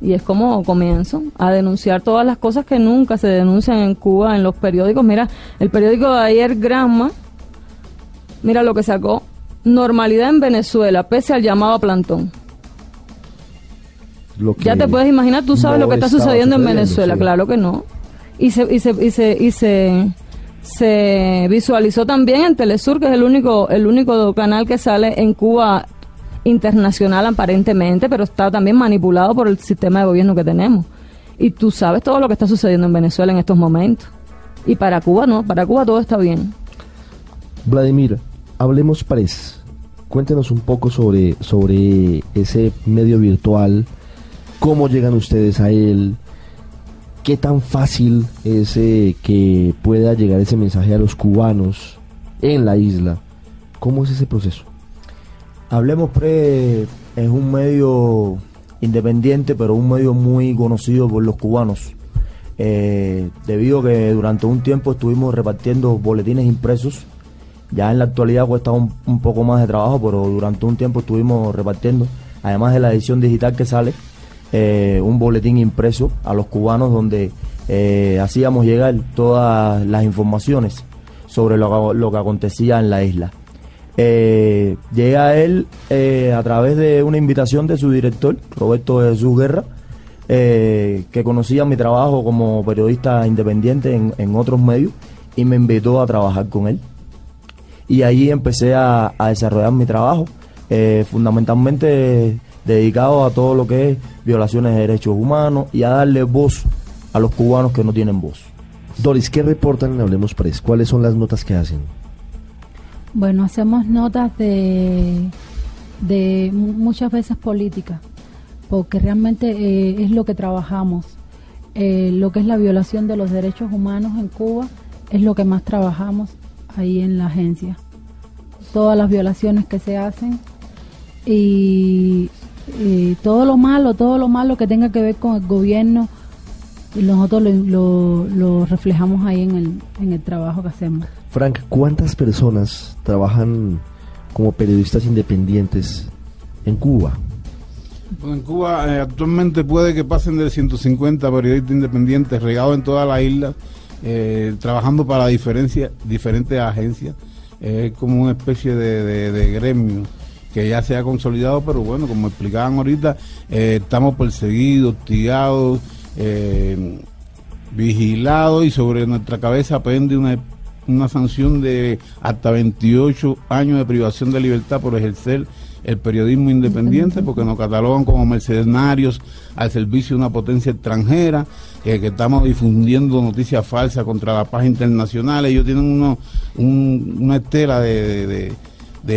y es como comienzo a denunciar todas las cosas que nunca se denuncian en Cuba en los periódicos. Mira, el periódico de ayer, Granma, mira lo que sacó. Normalidad en Venezuela, pese al llamado a plantón. ya te puedes imaginar, tú sabes lo que está sucediendo, en Venezuela, claro que no. Y se, y se, y se, y se, se visualizó también en Telesur, que es el único, el único canal que sale en Cuba internacional aparentemente, pero está también manipulado por el sistema de gobierno que tenemos. Y tú sabes todo lo que está sucediendo en Venezuela en estos momentos. Y para Cuba no, para Cuba todo está bien. Vladimir, hablemos Press. Cuéntenos un poco sobre, sobre ese medio virtual, cómo llegan ustedes a él, qué tan fácil es eh, que pueda llegar ese mensaje a los cubanos en la isla. ¿Cómo es ese proceso? Hablemos Pre es un medio independiente, pero un medio muy conocido por los cubanos. Eh, debido a que durante un tiempo estuvimos repartiendo boletines impresos. Ya en la actualidad cuesta un, poco más de trabajo, pero durante un tiempo estuvimos repartiendo, además de la edición digital que sale, eh, un boletín impreso a los cubanos donde eh, hacíamos llegar todas las informaciones sobre lo que acontecía en la isla. Eh, llega él eh, a través de una invitación de su director, Roberto Jesús Guerra, eh, que conocía mi trabajo como periodista independiente en, otros medios y me invitó a trabajar con él. Y ahí empecé a, desarrollar mi trabajo, fundamentalmente dedicado a todo lo que es violaciones de derechos humanos y a darle voz a los cubanos que no tienen voz. Doris, ¿qué reportan en Hablemos Press? ¿Cuáles son las notas que hacen? Bueno, hacemos notas de, de muchas veces políticas, porque realmente eh, es lo que trabajamos. Eh, lo que es la violación de los derechos humanos en Cuba es lo que más trabajamos ahí en la agencia. Todas las violaciones que se hacen y, todo lo malo, todo lo malo que tenga que ver con el gobierno, nosotros lo, lo, reflejamos ahí en el, en el trabajo que hacemos. Frank, ¿cuántas personas trabajan como periodistas independientes en Cuba? en Cuba eh, actualmente puede que pasen de 150 periodistas independientes regados en toda la isla, eh, trabajando para diferentes agencias. Es como una especie de, gremio que ya se ha consolidado, pero bueno, como explicaban ahorita, eh, estamos perseguidos, hostigados, vigilados y sobre nuestra cabeza pende una una sanción de hasta 28 años de privación de libertad por ejercer el periodismo independiente, porque nos catalogan como mercenarios al servicio de una potencia extranjera, que estamos difundiendo noticias falsas contra la paz internacional. Ellos tienen uno, una estela de,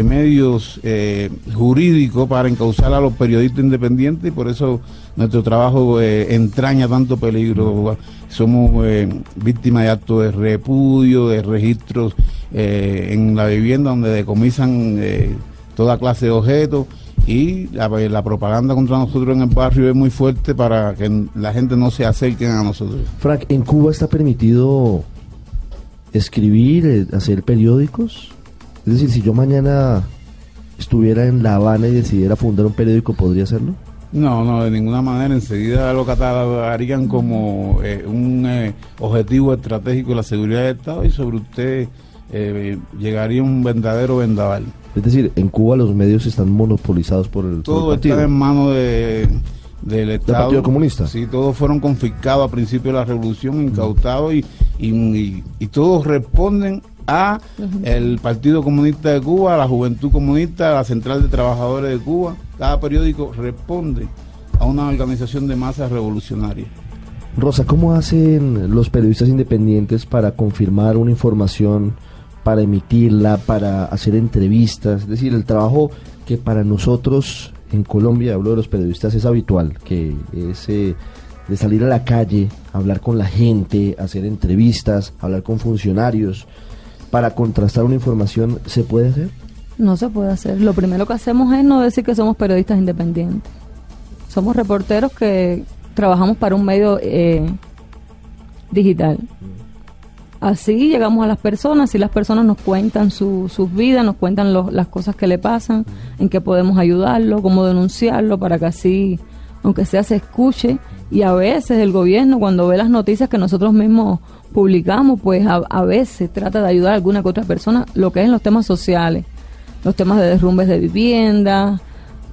medios eh, jurídicos para encauzar a los periodistas independientes y por eso nuestro trabajo eh, entraña tanto peligro somos eh, víctimas de actos de repudio, de registros eh, en la vivienda donde decomisan eh, toda clase de objetos y la, propaganda contra nosotros en el barrio es muy fuerte para que la gente no se acerque a nosotros. Frank, ¿en Cuba está permitido escribir, hacer periódicos? Es decir, si yo mañana estuviera en La Habana y decidiera fundar un periódico, ¿podría hacerlo? No, no, de ninguna manera. Enseguida lo catalogarían como eh, un eh, objetivo estratégico de la seguridad del Estado y sobre usted eh, llegaría un verdadero vendaval. Es decir, en Cuba los medios están monopolizados por el, Todo está en manos de, del Estado. Partido Comunista? Sí, todos fueron confiscados a principio de la revolución, incautados y, y, y todos responden a el Partido Comunista de Cuba, la Juventud Comunista, la Central de Trabajadores de Cuba. Cada periódico responde a una organización de masas revolucionarias. Rosa, ¿cómo hacen los periodistas independientes para confirmar una información, para emitirla, para hacer entrevistas? Es decir, el trabajo que para nosotros en Colombia, hablo de los periodistas, es habitual, que es eh, de salir a la calle, hablar con la gente, hacer entrevistas, hablar con funcionarios, para contrastar una información, ¿se puede hacer? No se puede hacer. Lo primero que hacemos es no decir que somos periodistas independientes. Somos reporteros que trabajamos para un medio eh, digital. Así llegamos a las personas y las personas nos cuentan sus vidas, nos cuentan las cosas que le pasan, en qué podemos ayudarlo, cómo denunciarlo, para que así, aunque sea, se escuche. Y a veces el gobierno, cuando ve las noticias que nosotros mismos publicamos, pues a, veces trata de ayudar a alguna que otra persona, lo que es en los temas sociales, los temas de derrumbes de vivienda,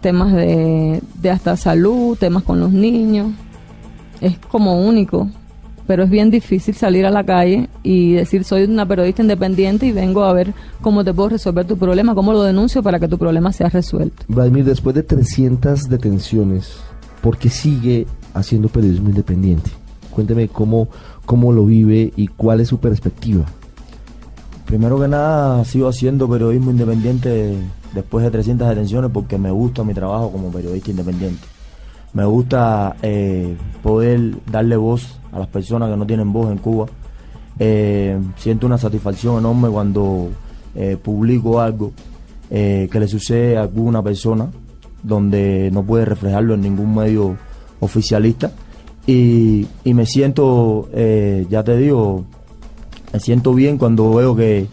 temas de, de hasta salud, temas con los niños. Es como único pero es bien difícil salir a la calle y decir soy una periodista independiente y vengo a ver cómo te puedo resolver tu problema, cómo lo denuncio para que tu problema sea resuelto. Vladimir, después de 300 detenciones, ¿por qué sigue haciendo periodismo independiente? Cuénteme cómo, cómo lo vive y cuál es su perspectiva. Primero que nada, sigo haciendo periodismo independiente después de 300 detenciones porque me gusta mi trabajo como periodista independiente. Me gusta eh, poder darle voz a las personas que no tienen voz en Cuba. Eh, siento una satisfacción enorme cuando eh, publico algo que le sucede a alguna persona donde no puede reflejarlo en ningún medio oficialista. Y, me siento, ya te digo, me siento bien cuando veo que,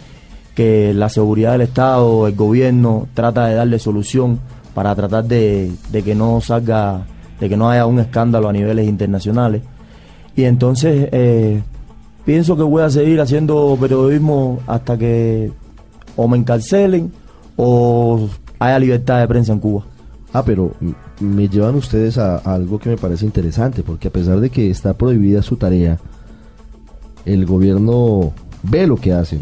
que la seguridad del Estado, el gobierno, trata de darle solución para tratar de, de que no salga de que no haya un escándalo a niveles internacionales. Y entonces eh, pienso que voy a seguir haciendo periodismo hasta que o me encarcelen o haya libertad de prensa en Cuba. Ah, pero me llevan ustedes a, algo que me parece interesante, porque a pesar de que está prohibida su tarea, el gobierno ve lo que hacen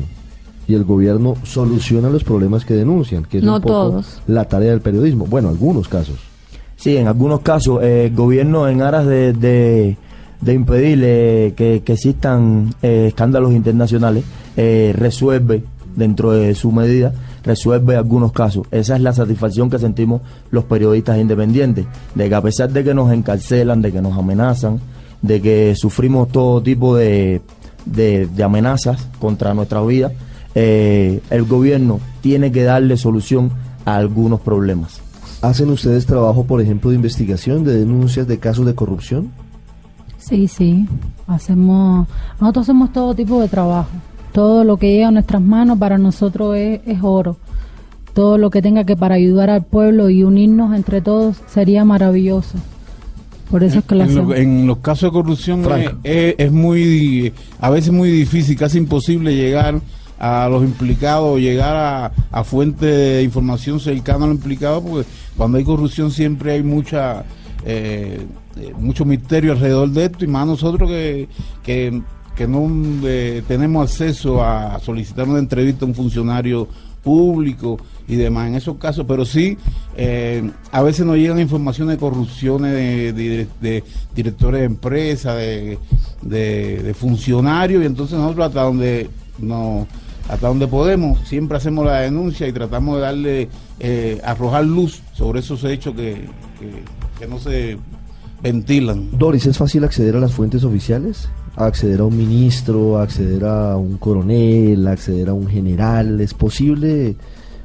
y el gobierno soluciona los problemas que denuncian, que es un poco la tarea del periodismo. Bueno, algunos casos. Sí, en algunos casos eh, el gobierno en aras de, de, impedir eh, que, existan eh, escándalos internacionales resuelve dentro de su medida resuelve algunos casos. Esa es la satisfacción que sentimos los periodistas independientes, de que a pesar de que nos encarcelan, de que nos amenazan, de que sufrimos todo tipo de, de, de amenazas contra nuestra vida, el gobierno tiene que darle solución a algunos problemas. ¿Hacen ustedes trabajo, por ejemplo, de investigación, de denuncias de casos de corrupción? Sí, sí. Hacemos, nosotros hacemos todo tipo de trabajo. Todo lo que llega a nuestras manos para nosotros es, oro. Todo lo que tenga que para ayudar al pueblo y unirnos entre todos sería maravilloso. Por eso es que en, en los casos de corrupción es, es, muy, a veces muy difícil, casi imposible llegar a los implicados, llegar a, a fuentes de información cercana a los implicados, porque cuando hay corrupción siempre hay mucha eh, eh, mucho misterio alrededor de esto y más nosotros que, que, no eh, tenemos acceso a solicitar una entrevista a un funcionario público y demás en esos casos, pero sí a veces nos llegan informaciones de corrupciones de, de, directores de empresas, de, funcionarios y entonces nosotros hasta donde nos hasta donde podemos, siempre hacemos la denuncia y tratamos de darle, eh, arrojar luz sobre esos hechos que, que, no se ventilan. Doris, ¿es fácil acceder a las fuentes oficiales? Acceder a un ministro, acceder a un coronel, acceder a un general? ¿Es posible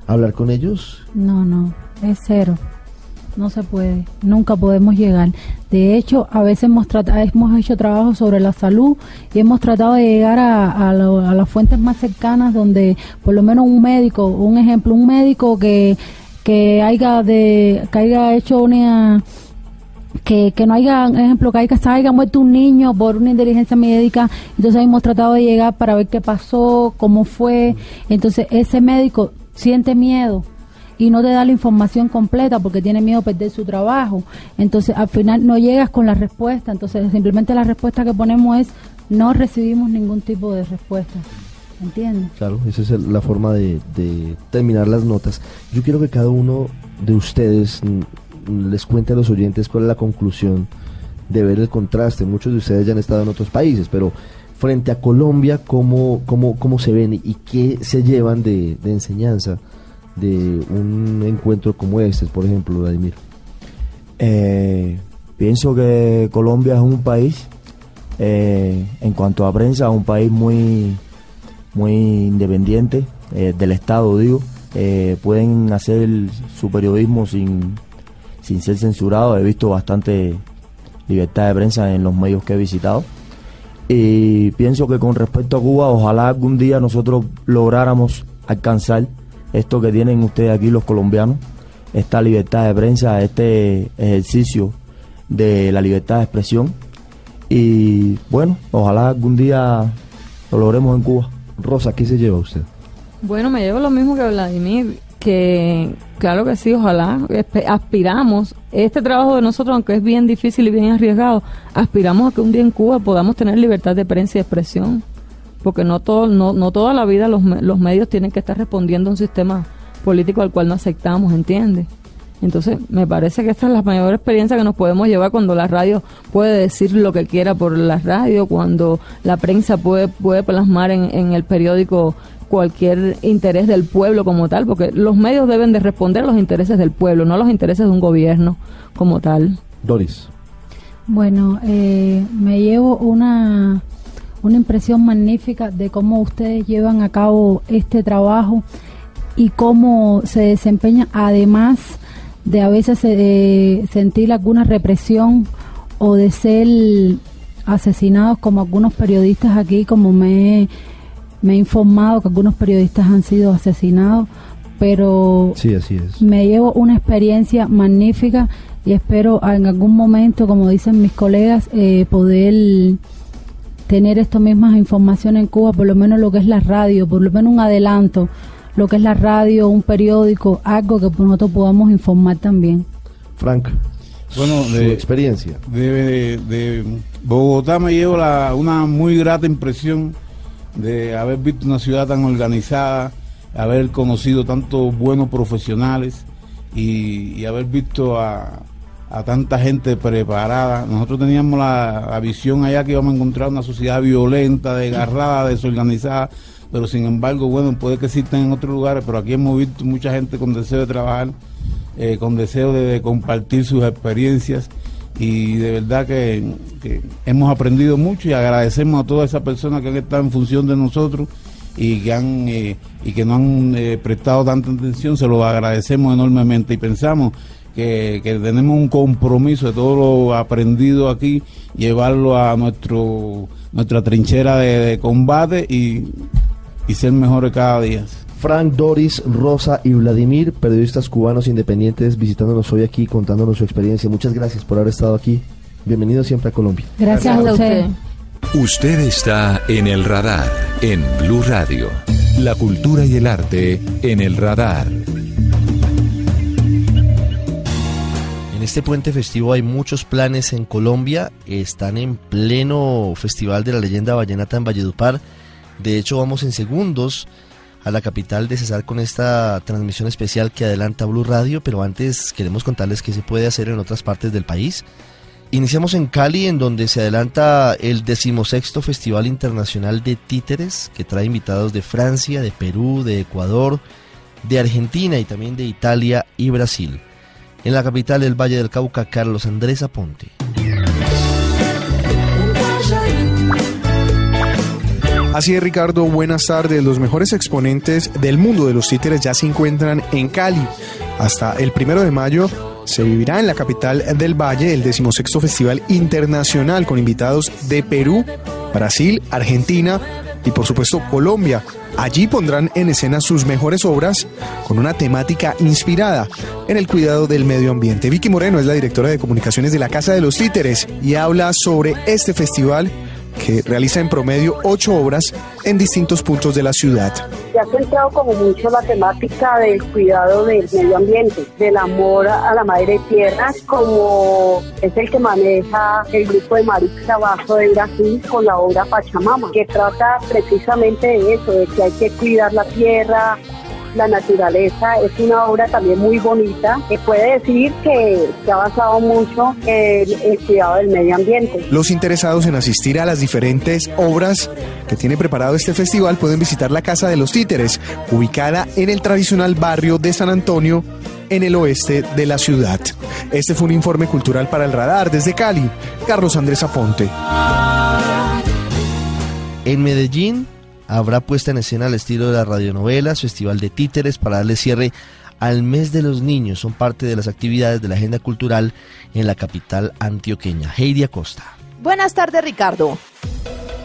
hablar con ellos? No, no, es cero no se puede, nunca podemos llegar. De hecho, a veces hemos, hemos hecho trabajo sobre la salud y hemos tratado de llegar a, las fuentes más cercanas donde por lo menos un médico, un ejemplo, un médico que, que haya, de, que haya hecho una... Que, que no haya, ejemplo, que haya, haya muerto un niño por una inteligencia médica, entonces hemos tratado de llegar para ver qué pasó, cómo fue, entonces ese médico siente miedo y no te da la información completa porque tiene miedo a perder su trabajo. Entonces, al final no llegas con la respuesta. Entonces, simplemente la respuesta que ponemos es no recibimos ningún tipo de respuesta. ¿Entiendes? Claro, esa es la forma de, terminar las notas. Yo quiero que cada uno de ustedes les cuente a los oyentes cuál es la conclusión de ver el contraste. Muchos de ustedes ya han estado en otros países, pero frente a Colombia, ¿cómo, cómo, cómo se ven y qué se llevan de, enseñanza de un encuentro como este, por ejemplo, Vladimir? Eh, Pienso que Colombia es un país, eh, en cuanto a prensa, un país muy, muy independiente eh, del Estado, digo. Eh, pueden hacer su periodismo sin, sin ser censurado. He visto bastante libertad de prensa en los medios que he visitado. Y pienso que con respecto a Cuba, ojalá algún día nosotros lográramos alcanzar esto que tienen ustedes aquí los colombianos, esta libertad de prensa, este ejercicio de la libertad de expresión. Y bueno, ojalá algún día lo logremos en Cuba. Rosa, ¿qué se lleva usted? Bueno, me llevo lo mismo que Vladimir, que claro que sí, ojalá aspiramos, este trabajo de nosotros, aunque es bien difícil y bien arriesgado, aspiramos a que un día en Cuba podamos tener libertad de prensa y expresión, porque no, todo, no, no toda la vida los, los medios tienen que estar respondiendo a un sistema político al cual no aceptamos, ¿entiendes? Entonces, me parece que esta es la mayor experiencia que nos podemos llevar cuando la radio puede decir lo que quiera por la radio, cuando la prensa puede, puede plasmar en, en el periódico cualquier interés del pueblo como tal, porque los medios deben de responder a los intereses del pueblo, no a los intereses de un gobierno como tal. Doris. Bueno, eh, me llevo una, una impresión magnífica de cómo ustedes llevan a cabo este trabajo y cómo se desempeña además de a veces eh, sentir alguna represión o de ser asesinados como algunos periodistas aquí, como me, me he informado que algunos periodistas han sido asesinados, pero sí, así es. me llevo una experiencia magnífica y espero en algún momento, como dicen mis colegas, eh, poder tener estas mismas informaciones en Cuba, por lo menos lo que es la radio, por lo menos un adelanto lo que es la radio, un periódico, algo que nosotros podamos informar también. Frank, bueno, de experiencia. De, Bogotá me llevo la, una muy grata impresión de haber visto una ciudad tan organizada, haber conocido tantos buenos profesionales y, haber visto a, tanta gente preparada. Nosotros teníamos la, la, visión allá que íbamos a encontrar una sociedad violenta, desgarrada, desorganizada, pero sin embargo, bueno, puede que existan en otros lugares, pero aquí hemos visto mucha gente con deseo de trabajar, eh, con deseo de, compartir sus experiencias y de verdad que, hemos aprendido mucho y agradecemos a todas esas personas que han estado en función de nosotros y que han eh, y que nos han eh, prestado tanta atención, se lo agradecemos enormemente y pensamos que, tenemos un compromiso de todo lo aprendido aquí, llevarlo a nuestro nuestra trinchera de combate y y ser mejores cada día. Frank, Doris, Rosa y Vladimir, periodistas cubanos independientes, visitándonos hoy aquí, contándonos su experiencia. Muchas gracias por haber estado aquí. Bienvenido siempre a Colombia. Gracias, a usted. Usted está en el radar, en Blue Radio. La cultura y el arte en el radar. En este puente festivo hay muchos planes en Colombia. Están en pleno Festival de la Leyenda Vallenata en Valledupar de hecho, vamos en segundos a la capital de Cesar con esta transmisión especial que adelanta Blue Radio, pero antes queremos contarles qué se puede hacer en otras partes del país. Iniciamos en Cali, en donde se adelanta el decimosexto Festival Internacional de Títeres, que trae invitados de Francia, de Perú, de Ecuador, de Argentina y también de Italia y Brasil. En la capital del Valle del Cauca, Carlos Andrés Aponte. Así es, Ricardo, buenas tardes. Los mejores exponentes del mundo de los títeres ya se encuentran en Cali. Hasta el primero de mayo se vivirá en la capital del Valle el decimosexto Festival Internacional con invitados de Perú, Brasil, Argentina y por supuesto Colombia. Allí pondrán en escena sus mejores obras con una temática inspirada en el cuidado del medio ambiente. Vicky Moreno es la directora de comunicaciones de la Casa de los Títeres y habla sobre este festival que realiza en promedio ocho obras en distintos puntos de la ciudad. Se ha centrado como mucho la temática del cuidado del medio ambiente, del amor a la madre tierra, como es el que maneja el grupo de Maric Trabajo de Brasil con la obra Pachamama, que trata precisamente de eso, de que hay que cuidar la tierra, la naturaleza es una obra también muy bonita que puede decir que se ha basado mucho en el cuidado del medio ambiente. Los interesados en asistir a las diferentes obras que tiene preparado este festival pueden visitar la Casa de los Títeres, ubicada en el tradicional barrio de San Antonio en el oeste de la ciudad. Este fue un informe cultural para el radar desde Cali. Carlos Andrés Aponte. En Medellín habrá puesta en escena al estilo de las radionovelas, festival de títeres para darle cierre al mes de los niños. Son parte de las actividades de la agenda cultural en la capital antioqueña. Heidi Acosta. Buenas tardes, Ricardo.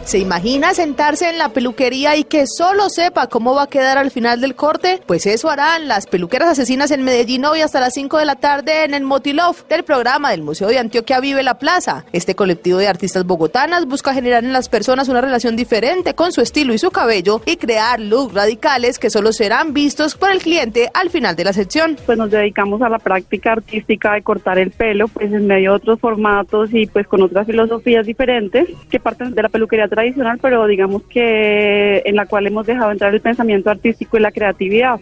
¿Se imagina sentarse en la peluquería y que solo sepa cómo va a quedar al final del corte? Pues eso harán las peluqueras asesinas en Medellín hoy hasta las 5 de la tarde en el Motilov del programa del Museo de Antioquia Vive la Plaza. Este colectivo de artistas bogotanas busca generar en las personas una relación diferente con su estilo y su cabello y crear looks radicales que solo serán vistos por el cliente al final de la sección. Pues nos dedicamos a la práctica artística de cortar el pelo, pues en medio de otros formatos y pues con otras filosofías diferentes que parten de la peluquería tradicional, pero digamos que en la cual hemos dejado entrar el pensamiento artístico y la creatividad.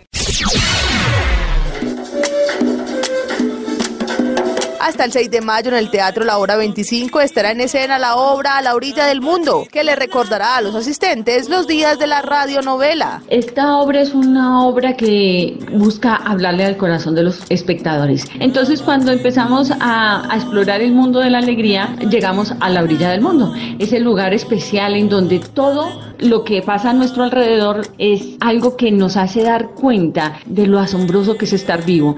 Hasta el 6 de mayo en el Teatro La Hora 25 estará en escena la obra A la orilla del mundo, que le recordará a los asistentes los días de la radionovela. Esta obra es una obra que busca hablarle al corazón de los espectadores. Entonces cuando empezamos a, a explorar el mundo de la alegría, llegamos a la orilla del mundo. Es el lugar especial en donde todo lo que pasa a nuestro alrededor es algo que nos hace dar cuenta de lo asombroso que es estar vivo.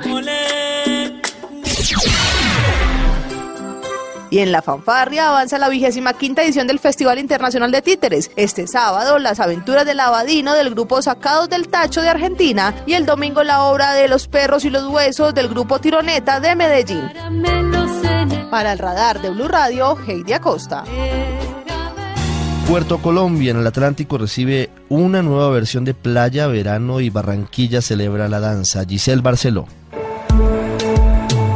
Y en la fanfarria avanza la vigésima quinta edición del Festival Internacional de Títeres. Este sábado, las aventuras del Abadino del grupo Sacados del Tacho de Argentina y el domingo la obra de Los Perros y los Huesos del grupo Tironeta de Medellín. Para el radar de Blue Radio, Heidi Acosta. Puerto Colombia en el Atlántico recibe una nueva versión de Playa, Verano y Barranquilla celebra la danza. Giselle Barceló.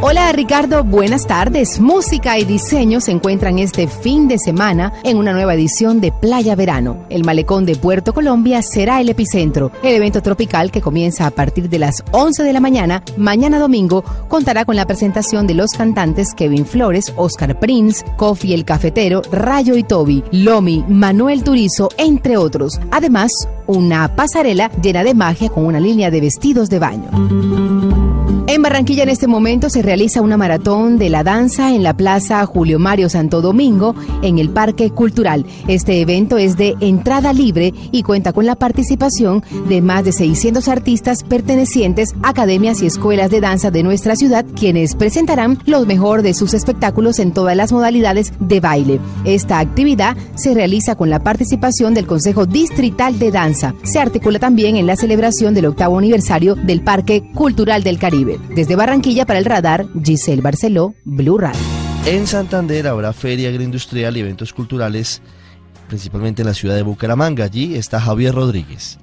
Hola Ricardo, buenas tardes. Música y diseño se encuentran este fin de semana en una nueva edición de Playa Verano. El malecón de Puerto Colombia será el epicentro. El evento tropical que comienza a partir de las 11 de la mañana, mañana domingo, contará con la presentación de los cantantes Kevin Flores, Oscar Prince, Kofi el Cafetero, Rayo y Toby, Lomi, Manuel Turizo, entre otros. Además, una pasarela llena de magia con una línea de vestidos de baño. En Barranquilla en este momento se realiza una maratón de la danza en la Plaza Julio Mario Santo Domingo en el Parque Cultural. Este evento es de entrada libre y cuenta con la participación de más de 600 artistas pertenecientes a academias y escuelas de danza de nuestra ciudad, quienes presentarán lo mejor de sus espectáculos en todas las modalidades de baile. Esta actividad se realiza con la participación del Consejo Distrital de Danza. Se articula también en la celebración del octavo aniversario del Parque Cultural del Caribe. Desde Barranquilla para el radar, Giselle Barceló, Blue Radio. En Santander habrá feria agroindustrial y eventos culturales, principalmente en la ciudad de Bucaramanga. Allí está Javier Rodríguez.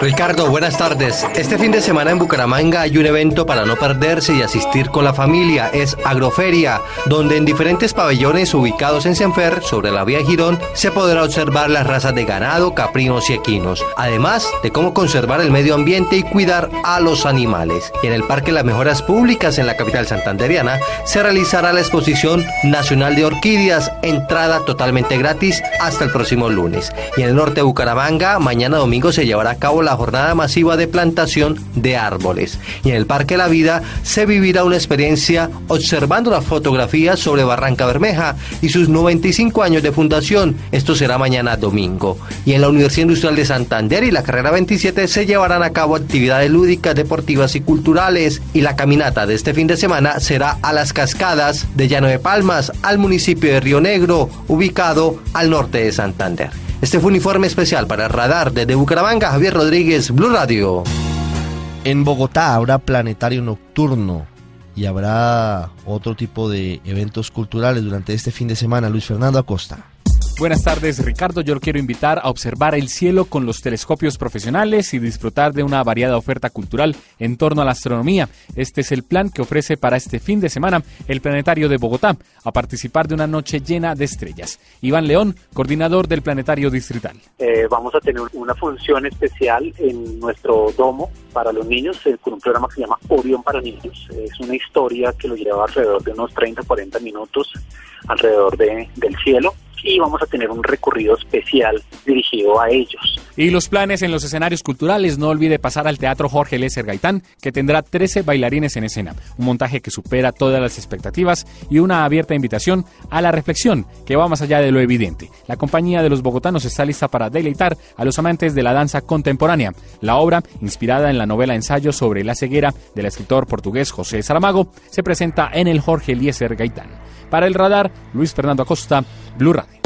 Ricardo, buenas tardes. Este fin de semana en Bucaramanga hay un evento para no perderse y asistir con la familia. Es Agroferia, donde en diferentes pabellones ubicados en Senfer, sobre la vía Girón, se podrá observar las razas de ganado, caprinos y equinos. Además de cómo conservar el medio ambiente y cuidar a los animales. En el Parque Las Mejoras Públicas, en la capital santanderiana, se realizará la exposición nacional de orquídeas, entrada totalmente gratis hasta el próximo lunes. Y en el norte de Bucaramanga, mañana domingo se llevará a cabo la jornada masiva de plantación de árboles. Y en el Parque La Vida se vivirá una experiencia observando las fotografías sobre Barranca Bermeja y sus 95 años de fundación. Esto será mañana domingo. Y en la Universidad Industrial de Santander y la carrera 27 se llevarán a cabo actividades lúdicas, deportivas y culturales. Y la caminata de este fin de semana será a las cascadas de Llano de Palmas, al municipio de Río Negro, ubicado al norte de Santander. Este fue un informe especial para radar desde Bucaramanga, Javier Rodríguez, Blue Radio. En Bogotá habrá planetario nocturno y habrá otro tipo de eventos culturales durante este fin de semana. Luis Fernando Acosta. Buenas tardes, Ricardo. Yo lo quiero invitar a observar el cielo con los telescopios profesionales y disfrutar de una variada oferta cultural en torno a la astronomía. Este es el plan que ofrece para este fin de semana el Planetario de Bogotá, a participar de una noche llena de estrellas. Iván León, coordinador del Planetario Distrital. Eh, vamos a tener una función especial en nuestro domo para los niños eh, con un programa que se llama Orión para Niños. Es una historia que lo lleva alrededor de unos 30, 40 minutos alrededor de, del cielo y vamos a tener un recorrido especial dirigido a ellos. Y los planes en los escenarios culturales, no olvide pasar al Teatro Jorge Lesser Gaitán, que tendrá 13 bailarines en escena, un montaje que supera todas las expectativas y una abierta invitación a la reflexión que va más allá de lo evidente. La compañía de los bogotanos está lista para deleitar a los amantes de la danza contemporánea. La obra, inspirada en la novela ensayo sobre la ceguera del escritor portugués José Saramago, se presenta en el Jorge Eliezer Gaitán. Para el radar, Luis Fernando Acosta, Blue Radio.